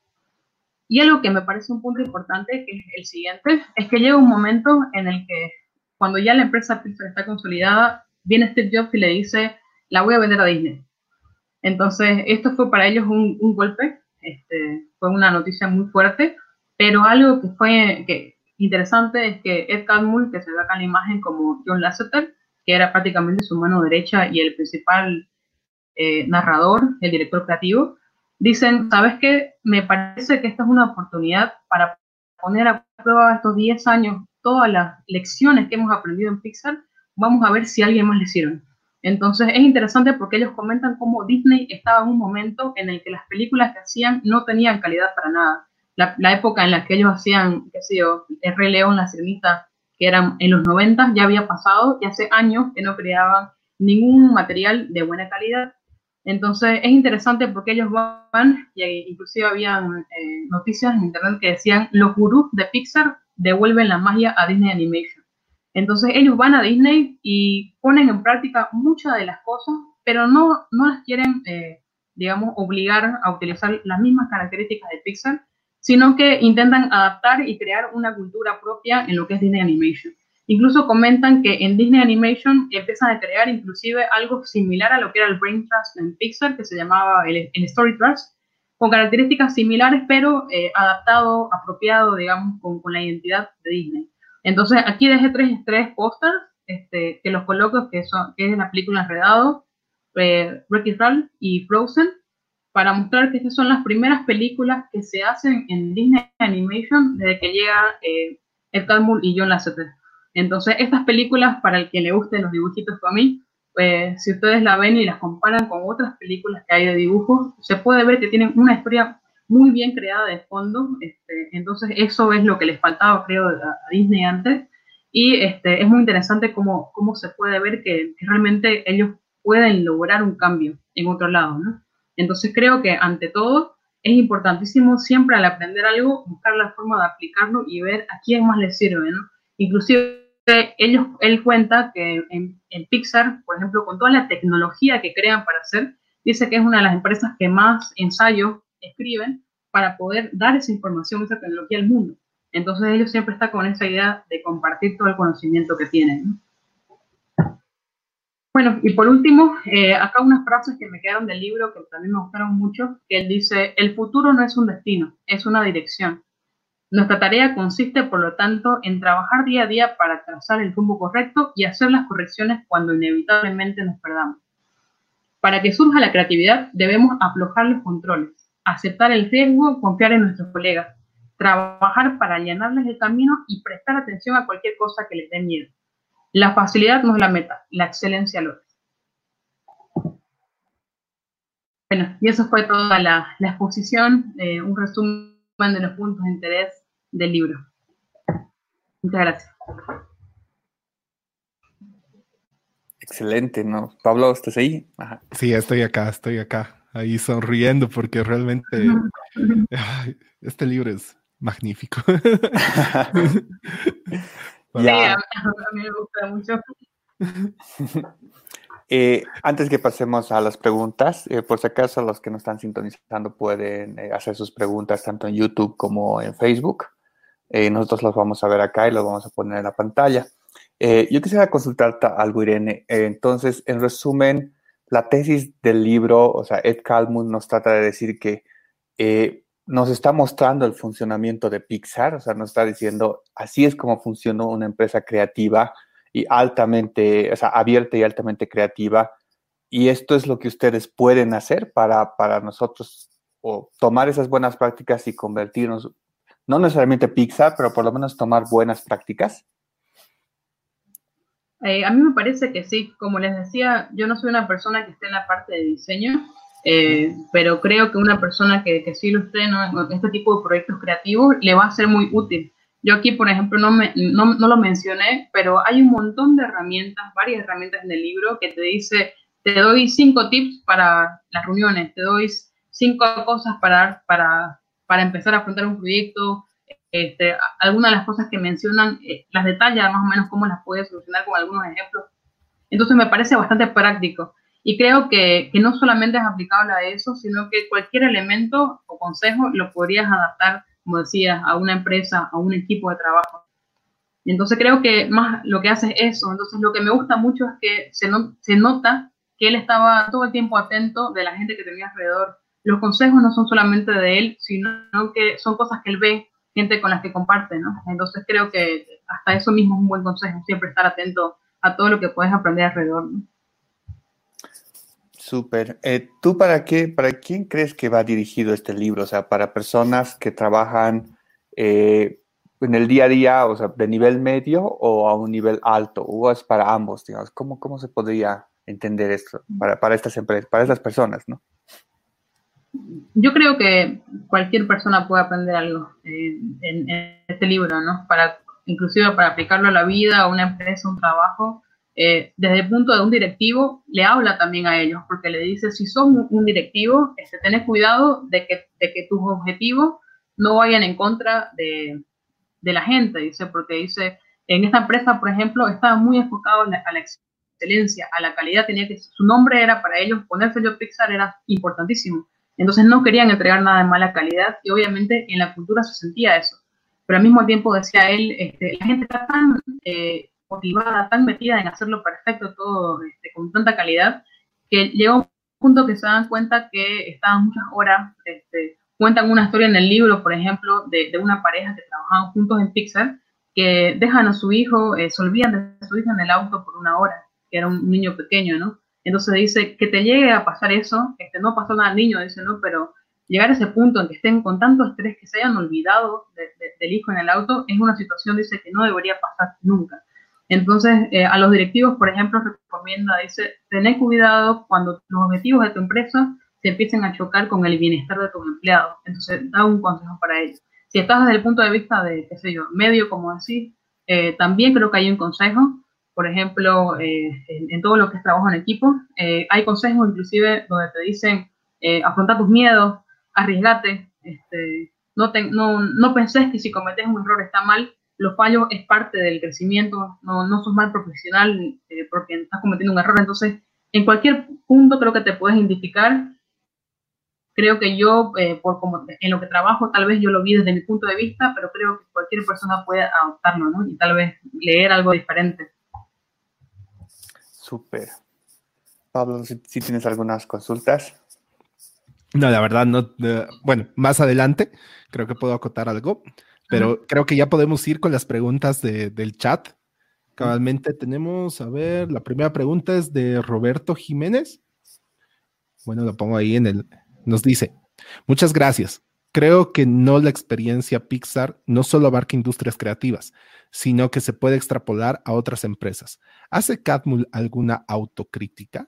Y algo que me parece un punto importante, que es el siguiente, es que llega un momento en el que cuando ya la empresa Pixar está consolidada, viene Steve Jobs y le dice, la voy a vender a Disney. Entonces, esto fue para ellos un, golpe, este, fue una noticia muy fuerte, pero algo que fue interesante es que Ed Catmull, que se ve acá en la imagen como John Lasseter, que era prácticamente su mano derecha y el principal eh, narrador, el director creativo, dicen, ¿sabes qué? Me parece que esta es una oportunidad para poner a prueba estos 10 años todas las lecciones que hemos aprendido en Pixar, vamos a ver si alguien más le hicieron. Entonces es interesante porque ellos comentan cómo Disney estaba en un momento en el que las películas que hacían no tenían calidad para nada. La, época en la que ellos hacían, qué sé yo, El León, La Sirenita, que eran en los 90, ya había pasado y hace años que no creaban ningún material de buena calidad. Entonces es interesante porque ellos van, y inclusive habían eh, noticias en internet que decían, los gurús de Pixar devuelven la magia a Disney Animation. Entonces ellos van a Disney y ponen en práctica muchas de las cosas, pero no, no las quieren, eh, digamos, obligar a utilizar las mismas características de Pixar, sino que intentan adaptar y crear una cultura propia en lo que es Disney Animation. Incluso comentan que en Disney Animation empiezan a crear inclusive algo similar a lo que era el Brain Trust en Pixar, que se llamaba el, Story Trust, con características similares, pero eh, adaptado, apropiado, digamos, con la identidad de Disney. Entonces, aquí dejé tres, tres pósters este, que los coloco, que, son, que es la película Enredado, eh, Wreck-It y Frozen, para mostrar que estas son las primeras películas que se hacen en Disney Animation desde que llega eh, Ed y John Lasseter. Entonces, estas películas, para el que le gusten los dibujitos como a mí, pues, si ustedes la ven y las comparan con otras películas que hay de dibujos, se puede ver que tienen una historia muy bien creada de fondo. Este, entonces, eso es lo que les faltaba, creo, a, Disney antes. Y este, es muy interesante cómo, cómo se puede ver que, realmente ellos pueden lograr un cambio en otro lado, ¿no? Entonces, creo que ante todo es importantísimo siempre al aprender algo buscar la forma de aplicarlo y ver a quién más le sirve, ¿no? Inclusive ellos, él cuenta que en, en, Pixar, por ejemplo, con toda la tecnología que crean para hacer, dice que es una de las empresas que más ensayos escriben para poder dar esa información, esa tecnología al mundo. Entonces ellos siempre están con esa idea de compartir todo el conocimiento que tienen. Bueno, y por último, eh, acá unas frases que me quedaron del libro que también me gustaron mucho, que él dice, el futuro no es un destino, es una dirección. Nuestra tarea consiste, por lo tanto, en trabajar día a día para trazar el rumbo correcto y hacer las correcciones cuando inevitablemente nos perdamos. Para que surja la creatividad, debemos aflojar los controles, aceptar el riesgo, confiar en nuestros colegas, trabajar para allanarles el camino y prestar atención a cualquier cosa que les dé miedo. La facilidad no es la meta, la excelencia lo es. Bueno, y eso fue toda la, exposición, eh, un resumen de los puntos de interés del libro. Muchas gracias. Excelente, ¿no? Pablo, ¿estás ahí? Sí, estoy acá, estoy acá ahí sonriendo porque realmente este libro es magnífico. sí, a mí me gusta mucho. Eh, antes que pasemos a las preguntas, eh, por si acaso los que nos están sintonizando pueden eh, hacer sus preguntas tanto en YouTube como en Facebook. nosotros los vamos a ver acá y los vamos a poner en la pantalla. yo quisiera consultarte algo, Irene. entonces, en resumen, la tesis del libro, o sea, Ed Calmuth nos trata de decir que eh, nos está mostrando el funcionamiento de Pixar, o sea, nos está diciendo, así es como funciona una empresa creativa y altamente, o sea, abierta y altamente creativa. Y esto es lo que ustedes pueden hacer para, para nosotros o tomar esas buenas prácticas y convertirnos, no necesariamente Pixar, pero por lo menos tomar buenas prácticas. Eh, a mí me parece que sí, como les decía, yo no soy una persona que esté en la parte de diseño, eh, pero creo que una persona que, que sí esté en este tipo de proyectos creativos le va a ser muy útil. Yo aquí, por ejemplo, no, no, no, lo mencioné, pero hay un montón de herramientas, varias herramientas en el libro que te dice, te doy cinco tips para las reuniones, te doy cinco cosas para, para, para empezar a afrontar un proyecto, este, algunas de las cosas que mencionan, eh, las detalla más o menos cómo las puede solucionar con algunos ejemplos. Entonces me parece bastante práctico. Y creo que, que, no solamente es aplicable a eso, sino que cualquier elemento o consejo lo podrías adaptar, como decías, a una empresa, a un equipo de trabajo. Entonces creo que más lo que hace es eso. Entonces lo que me gusta mucho es que se, no, se nota que él estaba todo el tiempo atento de la gente que tenía alrededor. Los consejos no son solamente de él, sino que son cosas que él ve, gente con las que comparte, ¿no? Entonces creo que hasta eso mismo es un buen consejo, siempre estar atento a todo lo que puedes aprender alrededor. ¿no? Súper. Eh, ¿Tú para qué, para quién crees que va dirigido este libro? O sea, para personas que trabajan eh, en el día a día, o sea, de nivel medio o a un nivel alto, o es para ambos, digamos. ¿Cómo, cómo se podría entender esto para, para estas empresas, para estas personas, no? Yo creo que cualquier persona puede aprender algo en, este libro, ¿no? Para, inclusive para aplicarlo a la vida, a una empresa, un trabajo. Eh, desde el punto de un directivo, le habla también a ellos, porque le dice, si son un directivo, este, tenés cuidado de que, de que tus objetivos no vayan en contra de, de, la gente, dice, porque dice, en esta empresa, por ejemplo, estaba muy enfocado a la, excelencia, a la calidad, tenía que, su nombre era para ellos, ponerse yo Pixar era importantísimo. Entonces no querían entregar nada de mala calidad y obviamente en la cultura se sentía eso. Pero al mismo tiempo decía él, este, la gente está tan eh, motivada, tan metida en hacerlo perfecto todo este, con tanta calidad, que llegó un punto que se dan cuenta que estaban muchas horas, este, cuentan una historia en el libro, por ejemplo, de, una pareja que trabajaban juntos en Pixar, que dejan a su hijo, eh, se de su hija en el auto por una hora, que era un niño pequeño, ¿no? Entonces dice que te llegue a pasar eso, este, no pasó nada al niño, dice, ¿no? Pero llegar a ese punto en que estén con tanto estrés que se hayan olvidado del hijo en el auto es una situación, dice, que no debería pasar nunca. Entonces, eh, a los directivos, por ejemplo, recomienda, dice, tener cuidado cuando los objetivos de tu empresa se empiecen a chocar con el bienestar de tus empleados. Entonces, da un consejo para ellos. Si estás desde el punto de vista de, qué sé yo, medio, como decir, eh, también creo que hay un consejo. Por ejemplo, eh, en, todo lo que es trabajo en equipo, eh, hay consejos inclusive donde te dicen, afronta tus miedos, arriesgate, este, no, te, no, no penses que si cometes un error está mal, los fallos es parte del crecimiento, no, no sos mal profesional porque estás cometiendo un error. Entonces, en cualquier punto creo que te puedes identificar creo que yo, eh, por como en lo que trabajo, tal vez yo lo vi desde mi punto de vista, pero creo que cualquier persona puede adoptarlo, ¿no? Y tal vez leer algo diferente. Súper. Pablo, si, tienes algunas consultas. No, la verdad, no. bueno, más adelante creo que puedo acotar algo, pero creo que ya podemos ir con las preguntas del chat. Cabalmente tenemos, a ver, la primera pregunta es de Roberto Jiménez. Bueno, lo pongo ahí en el, nos dice, muchas gracias. Creo que no la experiencia Pixar no solo abarca industrias creativas, sino que se puede extrapolar a otras empresas. ¿Hace Catmull alguna autocrítica?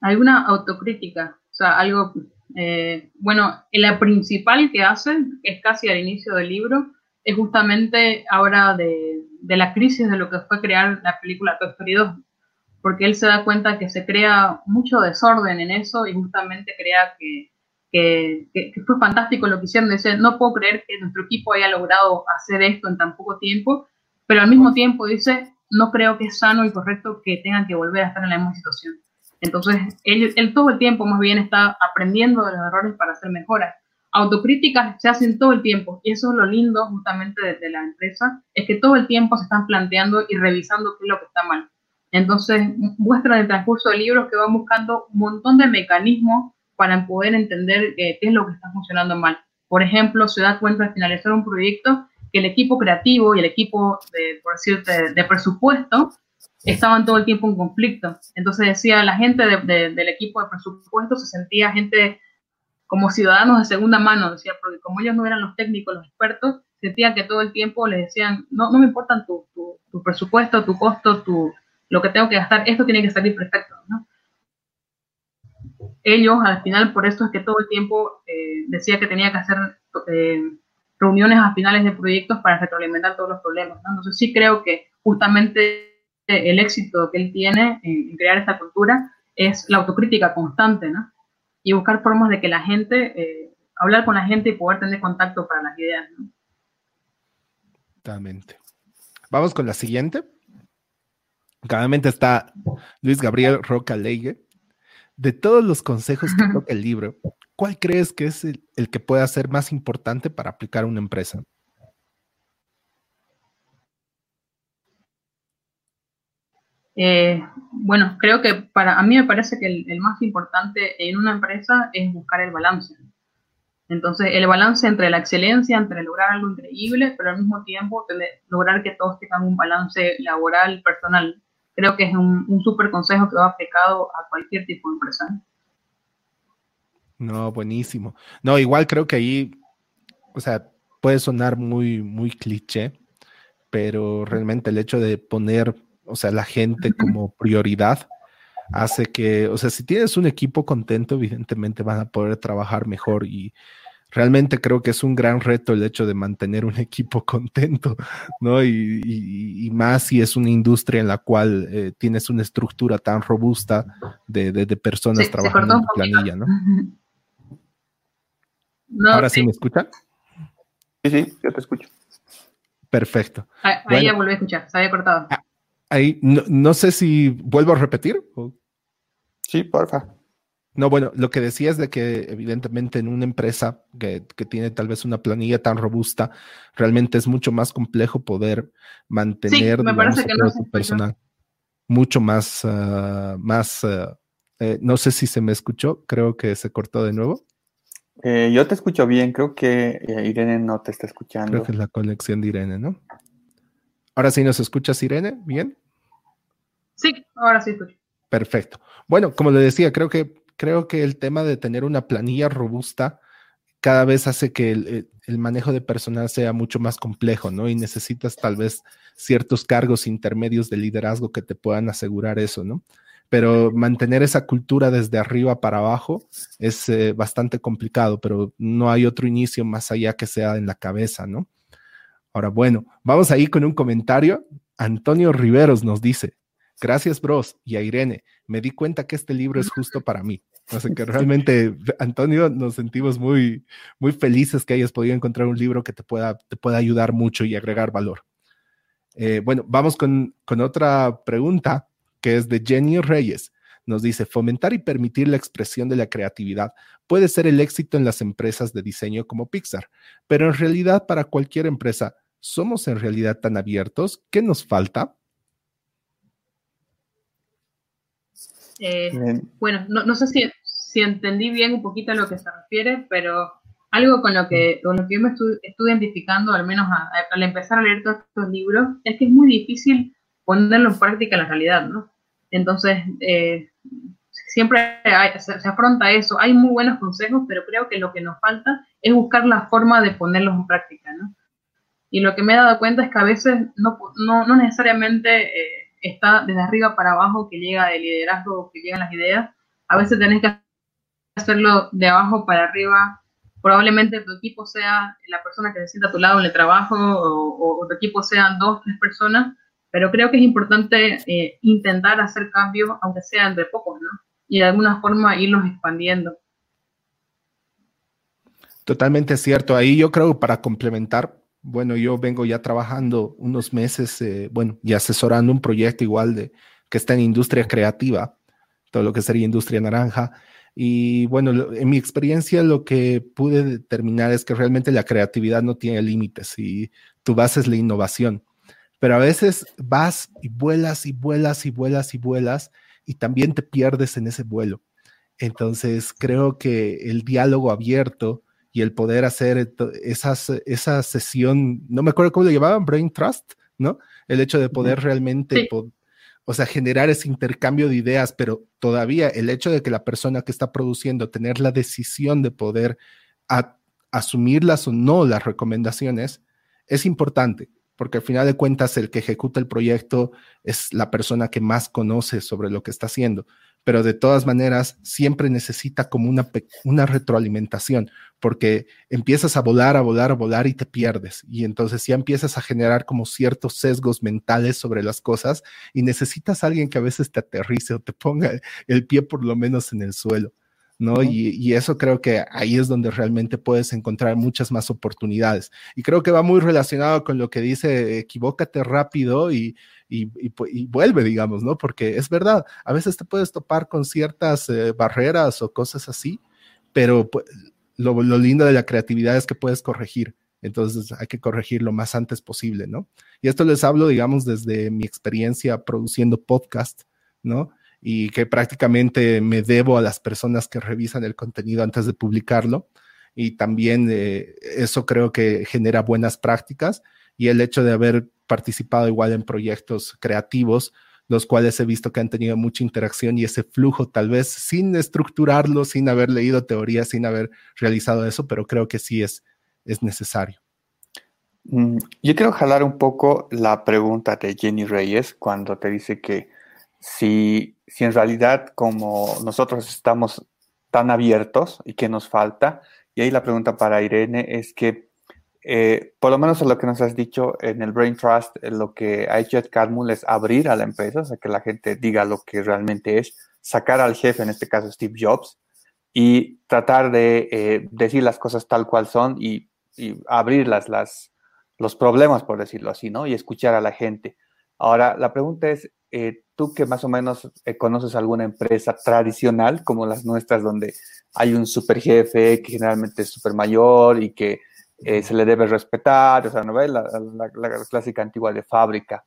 Alguna autocrítica, o sea, algo, eh, bueno, la principal que hace, es casi al inicio del libro, es justamente ahora de, de la crisis de lo que fue crear la película Toy Story 2 porque él se da cuenta que se crea mucho desorden en eso y justamente crea que, fue fantástico lo que hicieron. Dice, no puedo creer que nuestro equipo haya logrado hacer esto en tan poco tiempo, pero al mismo tiempo dice, no creo que es sano y correcto que tengan que volver a estar en la misma situación. Entonces, él, todo el tiempo más bien está aprendiendo de los errores para hacer mejoras. Autocríticas se hacen todo el tiempo y eso es lo lindo justamente de, de la empresa, es que todo el tiempo se están planteando y revisando qué es lo que está mal entonces, muestra en el transcurso del libro que van buscando un montón de mecanismos para poder entender eh, qué es lo que está funcionando mal. Por ejemplo, se da cuenta al finalizar un proyecto que el equipo creativo y el equipo, de, por decirte, de presupuesto estaban todo el tiempo en conflicto. Entonces decía, la gente del equipo de presupuesto se sentía gente como ciudadanos de segunda mano, decía, porque como ellos no eran los técnicos, los expertos, sentían que todo el tiempo les decían, no, no me importan tu, tu presupuesto, tu costo, tu, lo que tengo que gastar, esto tiene que salir perfecto, ¿no? Ellos, al final, por eso es que todo el tiempo eh, decía que tenía que hacer eh, reuniones a finales de proyectos para retroalimentar todos los problemas, ¿no? Entonces sí creo que justamente el éxito que él tiene en, crear esta cultura es la autocrítica constante, ¿no? Y buscar formas de que la gente, eh, hablar con la gente y poder tener contacto para las ideas, ¿no? Totalmente. Vamos con la siguiente. Claramente está Luis Gabriel Roca Leige. De todos los consejos que toca el libro, ¿cuál crees que es el, que pueda ser más importante para aplicar a una empresa? Eh, bueno, creo que para a mí me parece que el, más importante en una empresa es buscar el balance. Entonces, el balance entre la excelencia, entre lograr algo increíble, pero al mismo tiempo lograr que todos tengan un balance laboral, personal creo que es un, un súper consejo que va aplicado a cualquier tipo de empresa. No, buenísimo. No, igual creo que ahí, o sea, puede sonar muy, muy cliché, pero realmente el hecho de poner, o sea, la gente como prioridad hace que, o sea, si tienes un equipo contento, evidentemente van a poder trabajar mejor y realmente creo que es un gran reto el hecho de mantener un equipo contento, ¿no? Y, más si es una industria en la cual eh, tienes una estructura tan robusta de, personas trabajando en planilla, ¿no? Ahora sí. me escuchan. Sí, sí, yo te escucho. Perfecto. Ahí, ya volví a escuchar, se había cortado. Ah, ahí, no, no sé si vuelvo a repetir. Sí, porfa. No, bueno, lo que decía es de que evidentemente en una empresa que, tiene tal vez una planilla tan robusta, realmente es mucho más complejo poder mantener sí, personal. Mucho más, ah, más, ah, eh, no sé si se me escuchó, creo que se cortó de nuevo. Eh, yo te escucho bien, creo que eh, Irene no te está escuchando. Creo que es la conexión de Irene, ¿no? Ahora sí nos escuchas, Irene, ¿bien? Sí, ahora sí escucho. Perfecto. Bueno, como le decía, creo que creo que el tema de tener una planilla robusta cada vez hace que el, manejo de personal sea mucho más complejo, ¿no? Y necesitas tal vez ciertos cargos intermedios de liderazgo que te puedan asegurar eso, ¿no? pero mantener esa cultura desde arriba para abajo es eh, bastante complicado, pero no hay otro inicio más allá que sea en la cabeza, ¿no? Ahora, bueno, vamos ahí con un comentario. Antonio Riveros nos dice, gracias bros y a Irene, me di cuenta que este libro es justo para mí. O sea que realmente, Antonio, nos sentimos muy, muy felices que hayas podido encontrar un libro que te pueda, te pueda ayudar mucho y agregar valor. Eh, bueno, vamos con, con otra pregunta que es de Jenny Reyes. Nos dice, fomentar y permitir la expresión de la creatividad puede ser el éxito en las empresas de diseño como Pixar, pero en realidad para cualquier empresa, ¿somos en realidad tan abiertos? ¿Qué nos falta? Eh, bueno, no, sé si, si, entendí bien un poquito a lo que se refiere, pero algo con lo que, con lo que yo me estoy, identificando, al menos al empezar a leer todos estos libros, es que es muy difícil ponerlo en práctica en la realidad, ¿no? Entonces, eh, siempre se, afronta eso. Hay muy buenos consejos, pero creo que lo que nos falta es buscar la forma de ponerlos en práctica, ¿no? Y lo que me he dado cuenta es que a veces no, no, no necesariamente eh, está desde arriba para abajo que llega el liderazgo, que llegan las ideas. A veces tenés que hacerlo de abajo para arriba. Probablemente tu equipo sea la persona que se sienta a tu lado en el trabajo o, o tu equipo sean dos, tres personas pero creo que es importante eh, intentar hacer cambios, aunque sean de pocos, ¿no? Y de alguna forma irlos expandiendo. Totalmente cierto. Ahí yo creo para complementar, bueno, yo vengo ya trabajando unos meses, eh, bueno, y asesorando un proyecto igual de que está en industria creativa, todo lo que sería industria naranja. Y bueno, en mi experiencia lo que pude determinar es que realmente la creatividad no tiene límites y tu base es la innovación pero a veces vas y vuelas y vuelas y vuelas y vuelas y también te pierdes en ese vuelo. Entonces creo que el diálogo abierto y el poder hacer esas, esa sesión, no me acuerdo cómo lo llamaban, Brain Trust, ¿no? El hecho de poder realmente, o sea, generar ese intercambio de ideas, pero todavía el hecho de que la persona que está produciendo tener la decisión de poder asumirlas o no las recomendaciones es importante porque al final de cuentas el que ejecuta el proyecto es la persona que más conoce sobre lo que está haciendo, pero de todas maneras siempre necesita como una, una retroalimentación, porque empiezas a volar, a volar, a volar y te pierdes, y entonces ya empiezas a generar como ciertos sesgos mentales sobre las cosas y necesitas alguien que a veces te aterrice o te ponga el pie por lo menos en el suelo. ¿No? y, eso creo que ahí es donde realmente puedes encontrar muchas más oportunidades. Y creo que va muy relacionado con lo que dice, equivócate rápido y, vuelve, digamos, ¿no? Porque es verdad, a veces te puedes topar con ciertas eh, barreras o cosas así, pero pues, lo, lo, lindo de la creatividad es que puedes corregir. Entonces hay que corregir lo más antes posible, ¿no? Y esto les hablo, digamos, desde mi experiencia produciendo podcast, ¿no? Y que prácticamente me debo a las personas que revisan el contenido antes de publicarlo. Y también eh, eso creo que genera buenas prácticas y el hecho de haber participado igual en proyectos creativos, los cuales he visto que han tenido mucha interacción y ese flujo, tal vez sin estructurarlo, sin haber leído teoría, sin haber realizado eso, pero creo que sí es, es necesario. Mm, yo quiero jalar un poco la pregunta de Jenny Reyes cuando te dice que si, si en realidad como nosotros estamos tan abiertos y que nos falta, y ahí la pregunta para Irene es que, eh, por lo menos en lo que nos has dicho en el Brain Trust, lo que ha hecho Ed Catmull es abrir a la empresa, o sea, que la gente diga lo que realmente es, sacar al jefe, en este caso Steve Jobs, y tratar de eh, decir las cosas tal cual son y, y abrir las, los problemas, por decirlo así, ¿no? Y escuchar a la gente. Ahora, la pregunta es, eh, tú que más o menos eh, conoces alguna empresa tradicional como las nuestras, donde hay un super jefe que generalmente es super mayor y que eh, se le debe respetar, o sea, ¿no ves? La, clásica antigua de fábrica.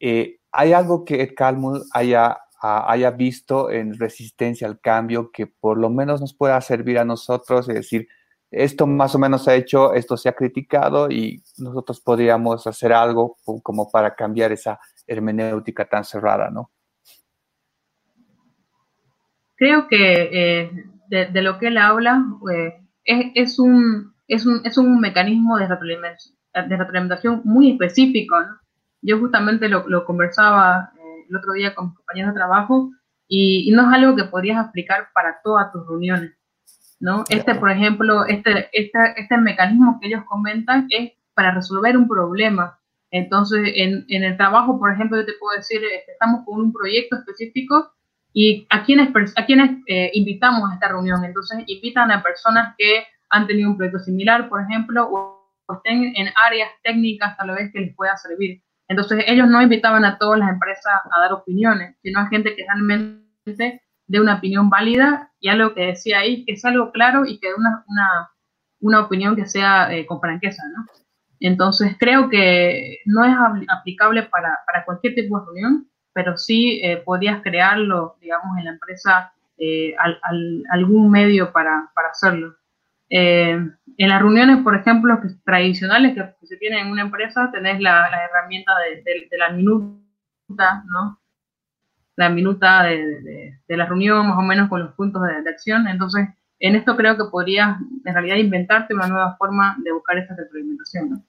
¿Hay algo que Ed Calmull haya, haya visto en resistencia al cambio que por lo menos nos pueda servir a nosotros? Es decir, esto más o menos se ha hecho, esto se ha criticado y nosotros podríamos hacer algo como para cambiar esa hermenéutica tan cerrada, ¿no? Creo que eh, de, lo que él habla eh, es, un, es, un, es un mecanismo de retroalimentación, muy específico. ¿no? Yo justamente lo, conversaba eh, el otro día con mis compañeros de trabajo y, no es algo que podrías aplicar para todas tus reuniones, ¿no? Este, por ejemplo, este, este, este mecanismo que ellos comentan es para resolver un problema. Entonces, en, el trabajo, por ejemplo, yo te puedo decir, este, estamos con un proyecto específico y a quienes, a quienes eh, invitamos a esta reunión. Entonces, invitan a personas que han tenido un proyecto similar, por ejemplo, o estén en áreas técnicas tal vez que les pueda servir. Entonces, ellos no invitaban a todas las empresas a dar opiniones, sino a gente que realmente dé una opinión válida y algo que decía ahí, que es algo claro y que dé una, una, una, opinión que sea eh, con franqueza, ¿no? Entonces, creo que no es aplicable para, para cualquier tipo de reunión, pero sí eh, podías crearlo, digamos, en la empresa eh, al, algún medio para, para hacerlo. Eh, en las reuniones, por ejemplo, tradicionales que, se tienen en una empresa, tenés la, herramienta de, la minuta, ¿no? La minuta de, la reunión, más o menos con los puntos de, acción. Entonces, en esto creo que podrías, en realidad, inventarte una nueva forma de buscar esa retroalimentación, ¿no?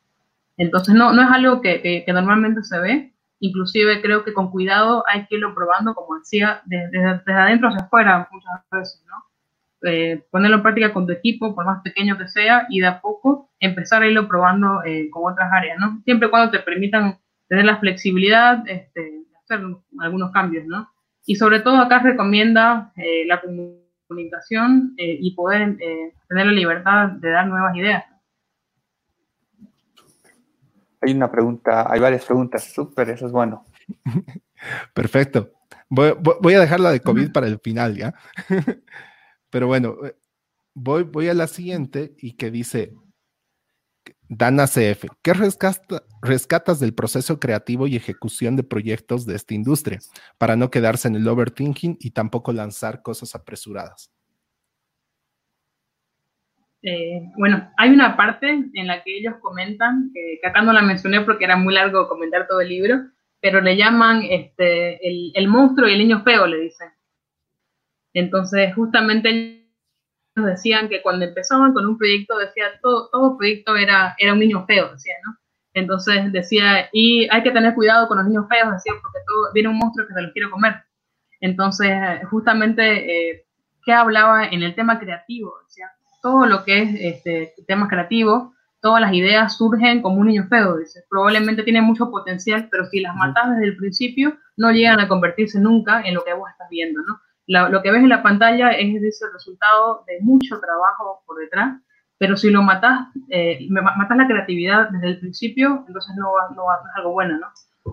Entonces, no, no es algo que, normalmente se ve. Inclusive creo que con cuidado hay que irlo probando, como decía, desde, desde adentro hacia afuera muchas veces, ¿no? Eh, ponerlo en práctica con tu equipo, por más pequeño que sea, y de a poco empezar a irlo probando eh, con otras áreas, ¿no? Siempre cuando te permitan tener la flexibilidad este, de hacer algunos cambios, ¿no? Y sobre todo acá recomienda eh, la comunicación y poder tener la libertad de dar nuevas ideas. Hay una pregunta, hay varias preguntas, súper, eso es bueno. Perfecto. Voy, voy, a dejar la de COVID para el final, ¿ya? Pero bueno, eh, voy, voy a la siguiente y que dice, Dana CF, ¿qué rescatas del proceso creativo y ejecución de proyectos de esta industria para no quedarse en el overthinking y tampoco lanzar cosas apresuradas? Eh, bueno, hay una parte en la que ellos comentan, que, acá no la mencioné porque era muy largo comentar todo el libro, pero le llaman este, el, monstruo y el niño feo, le dicen. Entonces, justamente decían que cuando empezaban con un proyecto, decía, todo, todo proyecto era, era un niño feo, decía, ¿no? Entonces decía, y hay que tener cuidado con los niños feos, decía, porque todo, viene un monstruo que se los quiere comer. Entonces, justamente, eh, ¿qué hablaba en el tema creativo? Decía, todo lo que es este, tema creativo, todas las ideas surgen como un niño feo, dice. Probablemente tiene mucho potencial, pero si las matas desde el principio, no llegan a convertirse nunca en lo que vos estás viendo, ¿no? Lo que ves en la pantalla es el resultado de mucho trabajo por detrás, pero si lo matas, eh, matas la creatividad desde el principio, entonces no va, no va a ser algo bueno, ¿no?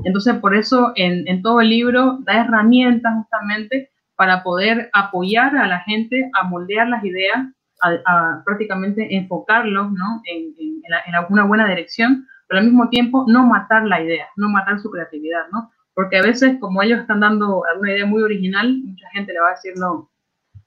Entonces, por eso en, todo el libro da herramientas justamente para poder apoyar a la gente a moldear las ideas, a, prácticamente enfocarlos ¿no? en, en, buena dirección, pero al mismo tiempo no matar la idea, no matar su creatividad, ¿no? Porque a veces como ellos están dando alguna idea muy original, mucha gente le va a decir no,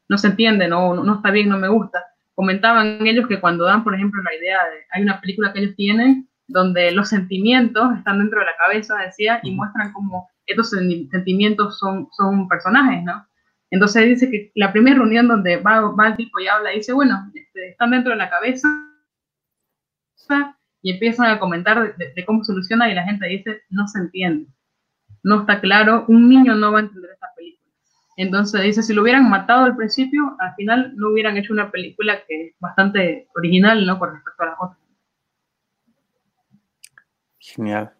no se entiende, no, no, está bien, no me gusta. Comentaban ellos que cuando dan, por ejemplo, la idea de, hay una película que ellos tienen donde los sentimientos están dentro de la cabeza, decía, y muestran cómo estos sentimientos son, son personajes, ¿no? Entonces dice que la primera reunión donde va, va el tipo y habla, dice, bueno, este, están dentro de la cabeza y empiezan a comentar de, de cómo soluciona y la gente dice, no se entiende no está claro, un niño no va a entender esta película. Entonces dice, si lo hubieran matado al principio, al final no hubieran hecho una película que es bastante original, ¿no? Con respecto a las otras. Genial.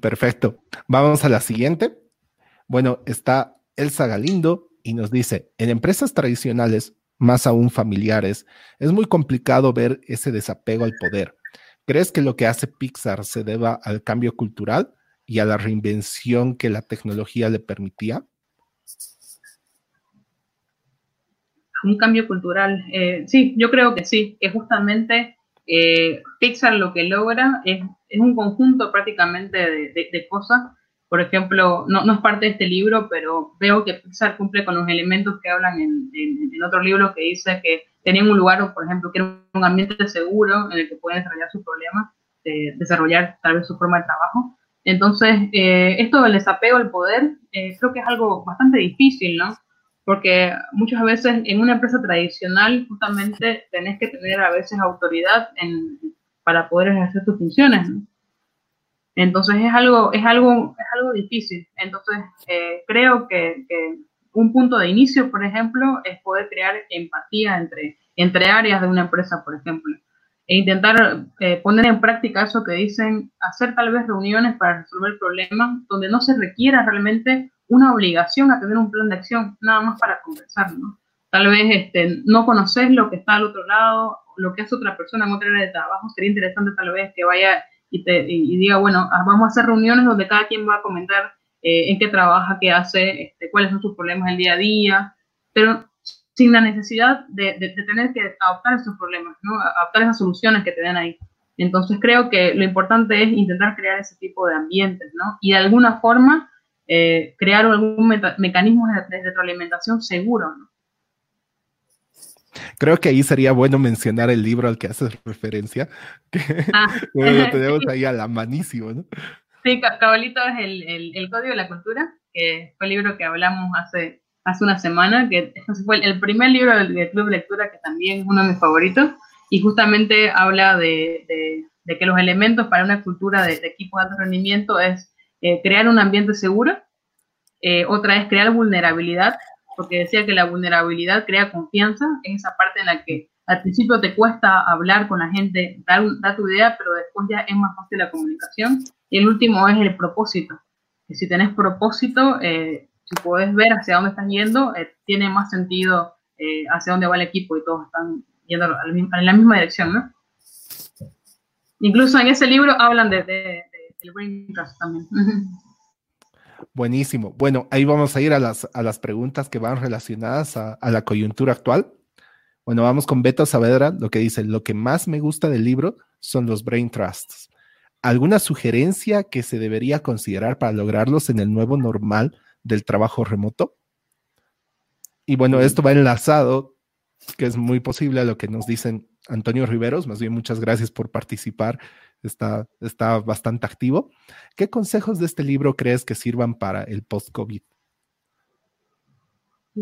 Perfecto. Vamos a la siguiente. Bueno, está Elsa Galindo y nos dice, en empresas tradicionales, más aún familiares, es muy complicado ver ese desapego al poder. ¿Crees que lo que hace Pixar se deba al cambio cultural y a la reinvención que la tecnología le permitía? Un cambio cultural. Eh, sí, yo creo que sí, que justamente eh, Pixar lo que logra es, un conjunto prácticamente de, cosas. Por ejemplo, no, es parte de este libro, pero veo que Pixar cumple con los elementos que hablan en, otro libro que dice que tenían un lugar, por ejemplo, que era un ambiente seguro en el que pueden desarrollar sus problemas, desarrollar tal vez su forma de trabajo. Entonces, eh, esto del desapego al poder eh, creo que es algo bastante difícil, ¿no? Porque muchas veces en una empresa tradicional justamente tenés que tener a veces autoridad para poder ejercer tus funciones, ¿no? Entonces es algo, es algo, es algo difícil. Entonces eh, creo que, un punto de inicio, por ejemplo, es poder crear empatía entre, entre áreas de una empresa, por ejemplo. E intentar eh, poner en práctica eso que dicen, hacer tal vez reuniones para resolver problemas donde no se requiera realmente una obligación a tener un plan de acción, nada más para conversar, ¿no? Tal vez este, no conocer lo que está al otro lado, lo que hace otra persona en otra área de trabajo, sería interesante tal vez que vaya y, te, y, diga, bueno, ah, vamos a hacer reuniones donde cada quien va a comentar eh, en qué trabaja, qué hace, este, cuáles son sus problemas el día a día, pero sin la necesidad de, de, tener que adoptar esos problemas, ¿no? adoptar esas soluciones que te den ahí. Entonces creo que lo importante es intentar crear ese tipo de ambientes, ¿no? Y de alguna forma eh, crear algún mecanismo de, de retroalimentación seguro, ¿no? Creo que ahí sería bueno mencionar el libro al que haces referencia, que ah. lo tenemos ahí a la manísimo, ¿no? Sí, Cabalito es el, el, Código de la Cultura, que fue el libro que hablamos hace, hace una semana, que fue el primer libro del, Club de Lectura, que también es uno de mis favoritos, y justamente habla de, de, que los elementos para una cultura de, equipos de alto rendimiento es eh, crear un ambiente seguro, eh, otra es crear vulnerabilidad porque decía que la vulnerabilidad crea confianza, es esa parte en la que al principio te cuesta hablar con la gente, dar, dar tu idea, pero después ya es más fácil la comunicación. Y el último es el propósito. Que si tenés propósito, eh, si podés ver hacia dónde estás yendo, eh, tiene más sentido eh, hacia dónde va el equipo y todos están yendo en la misma dirección, ¿no? Incluso en ese libro hablan de, de, del brain trust también. Buenísimo. Bueno, ahí vamos a ir a las, a las preguntas que van relacionadas a, la coyuntura actual. Bueno, vamos con Beto Saavedra, lo que dice, lo que más me gusta del libro son los brain trusts. ¿Alguna sugerencia que se debería considerar para lograrlos en el nuevo normal del trabajo remoto? Y bueno, esto va enlazado, que es muy posible a lo que nos dicen Antonio Riveros. Más bien, muchas gracias por participar está, está bastante activo. ¿Qué consejos de este libro crees que sirvan para el post-COVID?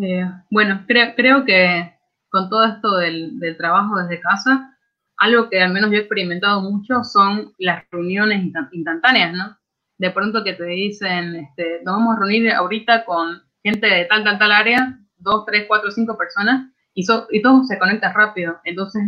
Eh, bueno, creo, que con todo esto del, trabajo desde casa, algo que al menos yo he experimentado mucho son las reuniones instantáneas, ¿no? De pronto que te dicen, este, nos vamos a reunir ahorita con gente de tal, tal, tal área, dos, tres, cuatro, cinco personas, y, y todo se conecta rápido. Entonces,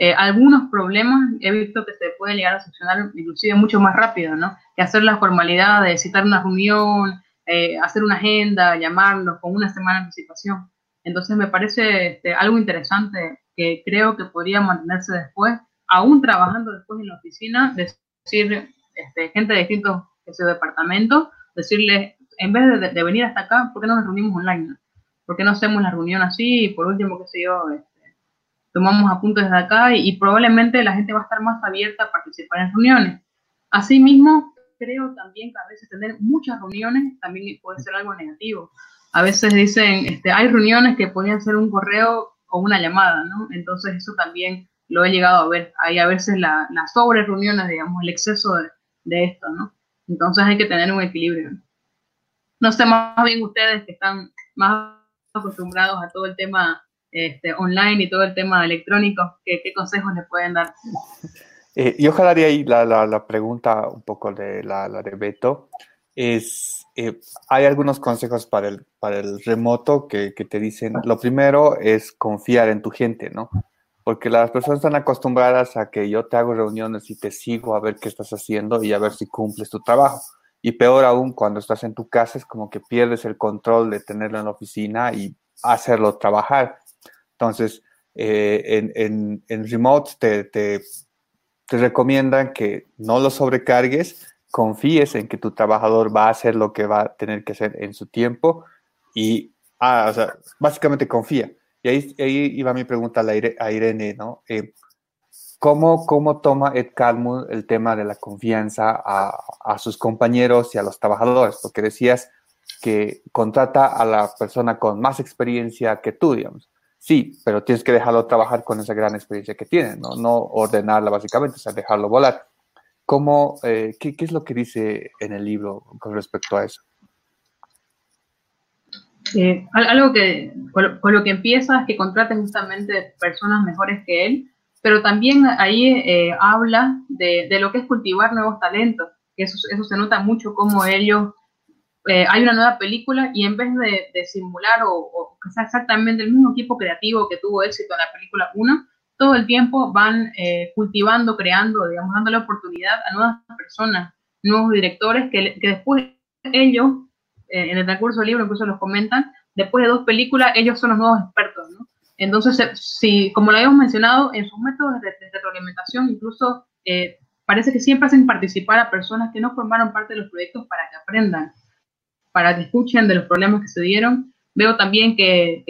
eh, algunos problemas he visto que se pueden llegar a solucionar inclusive mucho más rápido, ¿no? Que hacer la formalidad de citar una reunión, eh, hacer una agenda, llamarlos con una semana de anticipación. Entonces me parece este, algo interesante que creo que podría mantenerse después, aún trabajando después en la oficina, decir este, gente de distintos ese departamentos, decirles, en vez de, venir hasta acá, ¿por qué no nos reunimos online? ¿Por qué no hacemos la reunión así? Y por último, qué sé yo, tomamos apuntes desde acá y, probablemente la gente va a estar más abierta a participar en reuniones. Asimismo, creo también que a veces tener muchas reuniones también puede ser algo negativo. A veces dicen, este, hay reuniones que podrían ser un correo o una llamada, ¿no? Entonces eso también lo he llegado a ver. Hay a veces las la sobre reuniones, digamos, el exceso de, de, esto, ¿no? Entonces hay que tener un equilibrio. No sé, más bien ustedes que están más acostumbrados a todo el tema este, online y todo el tema electrónico, ¿qué, consejos le pueden dar? Eh, yo jalaría ahí la, la, pregunta un poco de la, la de Beto. Es, eh, hay algunos consejos para el, para el remoto que, que, te dicen, lo primero es confiar en tu gente, ¿no? Porque las personas están acostumbradas a que yo te hago reuniones y te sigo a ver qué estás haciendo y a ver si cumples tu trabajo. Y peor aún, cuando estás en tu casa es como que pierdes el control de tenerlo en la oficina y hacerlo trabajar. Entonces, eh, en, en, remote te, te, recomiendan que no lo sobrecargues, confíes en que tu trabajador va a hacer lo que va a tener que hacer en su tiempo y, ah, o sea, básicamente confía. Y ahí, iba mi pregunta a Irene, ¿no? Eh, ¿cómo, ¿Cómo toma Ed Calmus el tema de la confianza a, a sus compañeros y a los trabajadores? Porque decías que contrata a la persona con más experiencia que tú, digamos. Sí, pero tienes que dejarlo trabajar con esa gran experiencia que tiene, no, no ordenarla básicamente, o sea, dejarlo volar. ¿Cómo, eh, qué, es lo que dice en el libro con respecto a eso? Eh, algo que con lo, que empieza es que contraten justamente personas mejores que él, pero también ahí eh, habla de, lo que es cultivar nuevos talentos. eso, eso se nota mucho como ellos, eh, hay una nueva película y en vez de, simular o, que sea exactamente el mismo equipo creativo que tuvo éxito en la película 1, todo el tiempo van eh, cultivando, creando, digamos, dando la oportunidad a nuevas personas, nuevos directores que, que después ellos, en el transcurso del libro incluso los comentan, después de dos películas ellos son los nuevos expertos, ¿no? Entonces, si, como lo habíamos mencionado, en sus métodos de, retroalimentación, incluso eh, parece que siempre hacen participar a personas que no formaron parte de los proyectos para que aprendan, para que escuchen de los problemas que se dieron. Veo también que,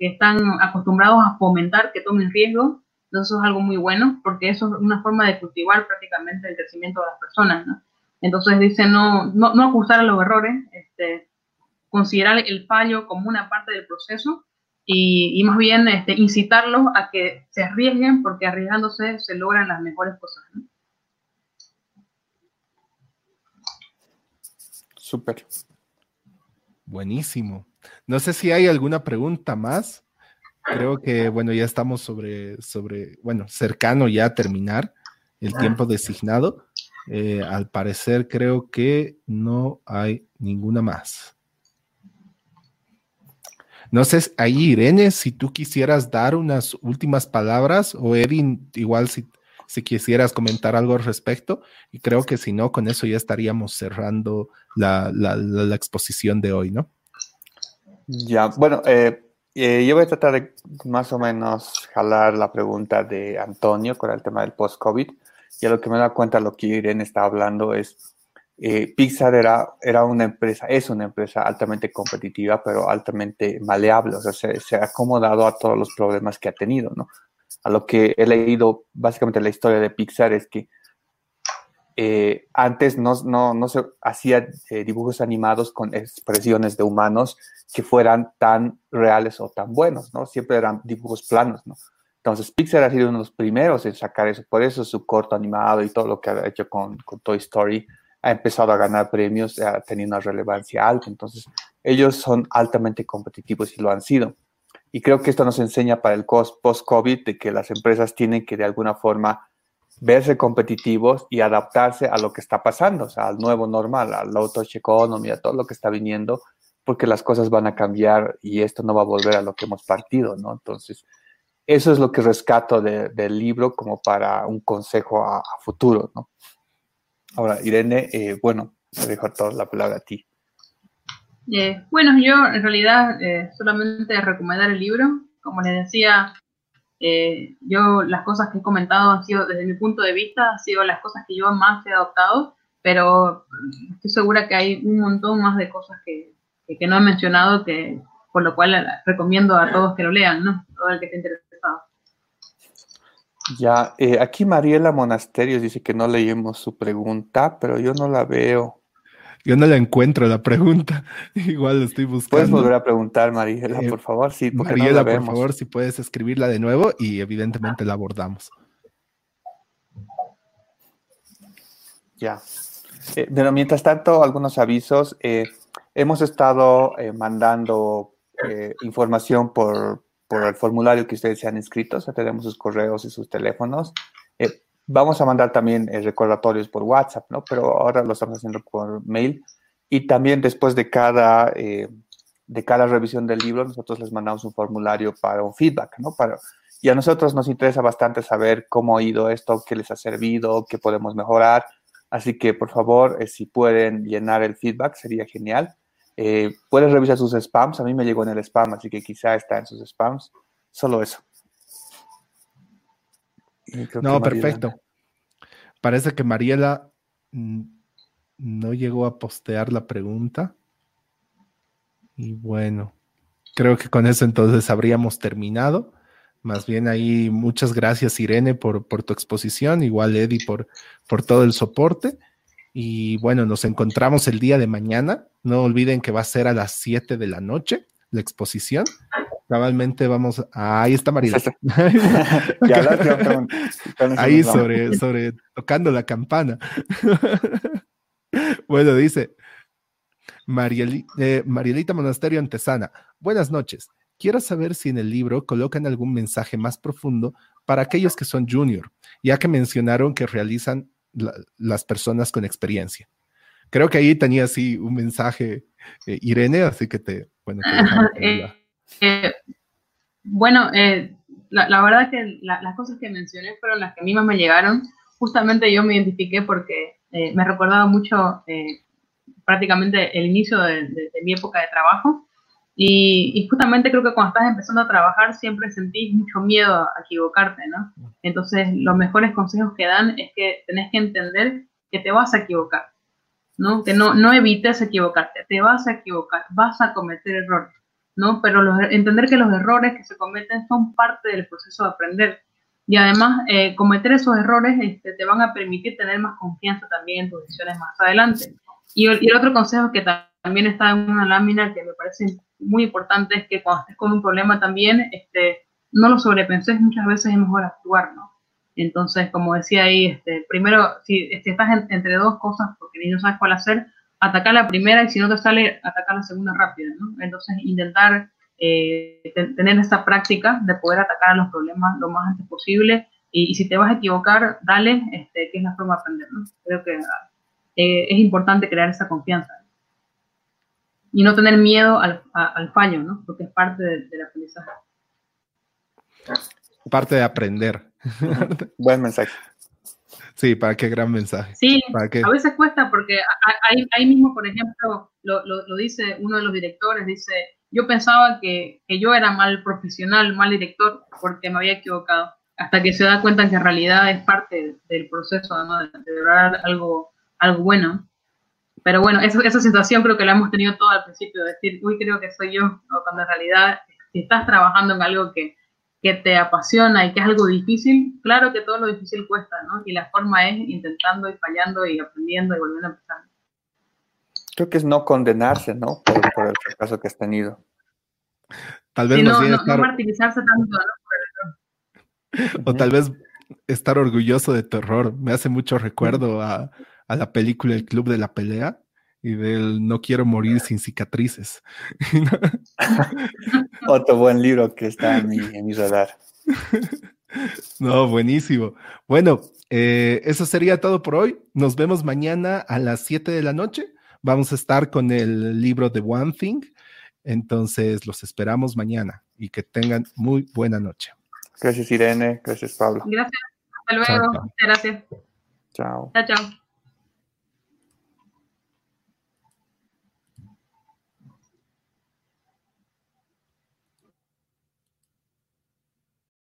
están acostumbrados a fomentar que tomen riesgo, entonces eso es algo muy bueno, porque eso es una forma de cultivar prácticamente el crecimiento de las personas. ¿no? Entonces dicen no, no, no acusar a los errores, este, considerar el fallo como una parte del proceso y, más bien este, incitarlos a que se arriesguen porque arriesgándose se logran las mejores cosas. Súper. Buenísimo. No sé si hay alguna pregunta más. Creo que, bueno, ya estamos sobre, sobre bueno, cercano ya a terminar el tiempo designado. Eh, al parecer creo que no hay ninguna más. No sé, ahí Irene, si tú quisieras dar unas últimas palabras o Edin, igual si, si quisieras comentar algo al respecto, y creo que si no, con eso ya estaríamos cerrando la, exposición de hoy, ¿no? Ya, bueno, eh, eh, yo voy a tratar de más o menos jalar la pregunta de Antonio con el tema del post-COVID. Y a lo que me da cuenta lo que Irene está hablando es eh, Pixar era, era una empresa, es una empresa altamente competitiva, pero altamente maleable, o sea, se, ha acomodado a todos los problemas que ha tenido, ¿no? A lo que he leído, básicamente la historia de Pixar es que eh, antes no, no, no, se hacía eh, dibujos animados con expresiones de humanos que fueran tan reales o tan buenos, ¿no? Siempre eran dibujos planos, ¿no? Entonces Pixar ha sido uno de los primeros en sacar eso, por eso su corto animado y todo lo que ha hecho con, con Toy Story ha empezado a ganar premios, ha tenido una relevancia alta. Entonces, ellos son altamente competitivos y lo han sido. Y creo que esto nos enseña para el post-COVID de que las empresas tienen que de alguna forma verse competitivos y adaptarse a lo que está pasando, o sea, al nuevo normal, al low economy, a todo lo que está viniendo, porque las cosas van a cambiar y esto no va a volver a lo que hemos partido, ¿no? Entonces, eso es lo que rescato del libro como para un consejo a, futuro, ¿no? Ahora, Irene, eh, bueno, te dejo toda la palabra a ti. Eh, bueno, yo en realidad eh, solamente recomendar el libro. Como les decía, yo las cosas que he comentado han sido, desde mi punto de vista, han sido las cosas que yo más he adoptado, pero estoy segura que hay un montón más de cosas que, que, no he mencionado, que por lo cual recomiendo a todos que lo lean, ¿no? Todo el que esté. Ya, eh, aquí Mariela Monasterios dice que no leímos su pregunta, pero yo no la veo. Yo no la encuentro la pregunta. Igual la estoy buscando. Puedes volver a preguntar, Mariela, eh, por favor. Sí, Mariela, por favor, si puedes escribirla de nuevo y evidentemente la abordamos. Ya. Eh, pero mientras tanto, algunos avisos. hemos estado mandando información por, por el formulario que ustedes se han inscrito, o sea, tenemos sus correos y sus teléfonos. Eh, vamos a mandar también eh, recordatorios por WhatsApp, ¿no? Pero ahora lo estamos haciendo por mail. Y también después de cada, eh, de cada revisión del libro, nosotros les mandamos un formulario para un feedback, ¿no? Para, y a nosotros nos interesa bastante saber cómo ha ido esto, qué les ha servido, qué podemos mejorar. Así que, por favor, si pueden llenar el feedback, sería genial. Eh, puedes revisar sus spams. A mí me llegó en el spam, así que quizá está en sus spams. Solo eso. No, perfecto. Parece que Mariela no llegó a postear la pregunta. Y bueno, creo que con eso entonces habríamos terminado. Más bien ahí, muchas gracias Irene por, por tu exposición, igual Eddie por, por todo el soporte. Y bueno, nos encontramos el día de mañana. No olviden que va a ser a las 7 de la noche la exposición. Cabalmente vamos a... Ahí está María. Ahí sobre, sobre tocando la campana. bueno, dice eh, Marielita Monasterio Antesana. Buenas noches. Quiero saber si en el libro colocan algún mensaje más profundo para aquellos que son junior, ya que mencionaron que realizan las personas con experiencia. Creo que ahí tenía así un mensaje, eh, Irene, así que te, bueno, eh, eh, bueno, la, la, verdad que las cosas que mencioné fueron las que a mí más me llegaron. Justamente yo me identifiqué porque me recordaba mucho prácticamente el inicio de, mi época de trabajo. Y, justamente creo que cuando estás empezando a trabajar siempre sentís mucho miedo a equivocarte, ¿no? Entonces los mejores consejos que dan es que tenés que entender que te vas a equivocar, ¿no? Que no, no evites equivocarte, te vas a equivocar, vas a cometer errores, ¿no? Pero entender que los errores que se cometen son parte del proceso de aprender. Y además, eh, cometer esos errores este, te van a permitir tener más confianza también en tus decisiones más adelante. Y, el otro consejo que también está en una lámina que me parece muy importante es que cuando estés con un problema también, este, no lo sobrepenses, muchas veces es mejor actuar, ¿no? Entonces, como decía ahí, este, primero, si, estás entre dos cosas porque ni no sabes cuál hacer, atacar la primera y si no te sale, atacar la segunda rápida, ¿no? Entonces, intentar eh, tener esa práctica de poder atacar a los problemas lo más antes posible y, si te vas a equivocar, dale, este, que es la forma de aprender, ¿no? Creo que eh, es importante crear esa confianza y no tener miedo al, al fallo, ¿no? Porque es parte del aprendizaje. Parte de aprender. Buen mensaje. Sí, para qué gran mensaje. Sí, a veces cuesta porque ahí, ahí mismo, por ejemplo, lo, lo, dice uno de los directores, dice, yo pensaba que, que, yo era mal profesional, mal director, porque me había equivocado, hasta que se da cuenta que en realidad es parte del proceso ¿no? de, de lograr algo algo bueno. Pero bueno, eso, esa sensación creo que la hemos tenido todo al principio, de decir, uy, creo que soy yo, cuando en realidad, si estás trabajando en algo que, que te apasiona y que es algo difícil, claro que todo lo difícil cuesta, ¿no? Y la forma es intentando y fallando y aprendiendo y volviendo a empezar. Creo que es no condenarse, ¿no? Por, por el fracaso que has tenido. Tal vez no, no, no, martirizarse tanto, ¿no? O tal vez estar orgulloso de tu error. Me hace mucho recuerdo a, a la película El Club de la Pelea y del No quiero morir sin cicatrices. Otro buen libro que está en mi, en mi radar. No, buenísimo. Bueno, eh, eso sería todo por hoy. Nos vemos mañana a las 7 de la noche. Vamos a estar con el libro de One Thing. Entonces, los esperamos mañana y que tengan muy buena noche. Gracias, Irene. Gracias, Pablo. Gracias. Hasta luego. Gracias. Chao. Chao, chao.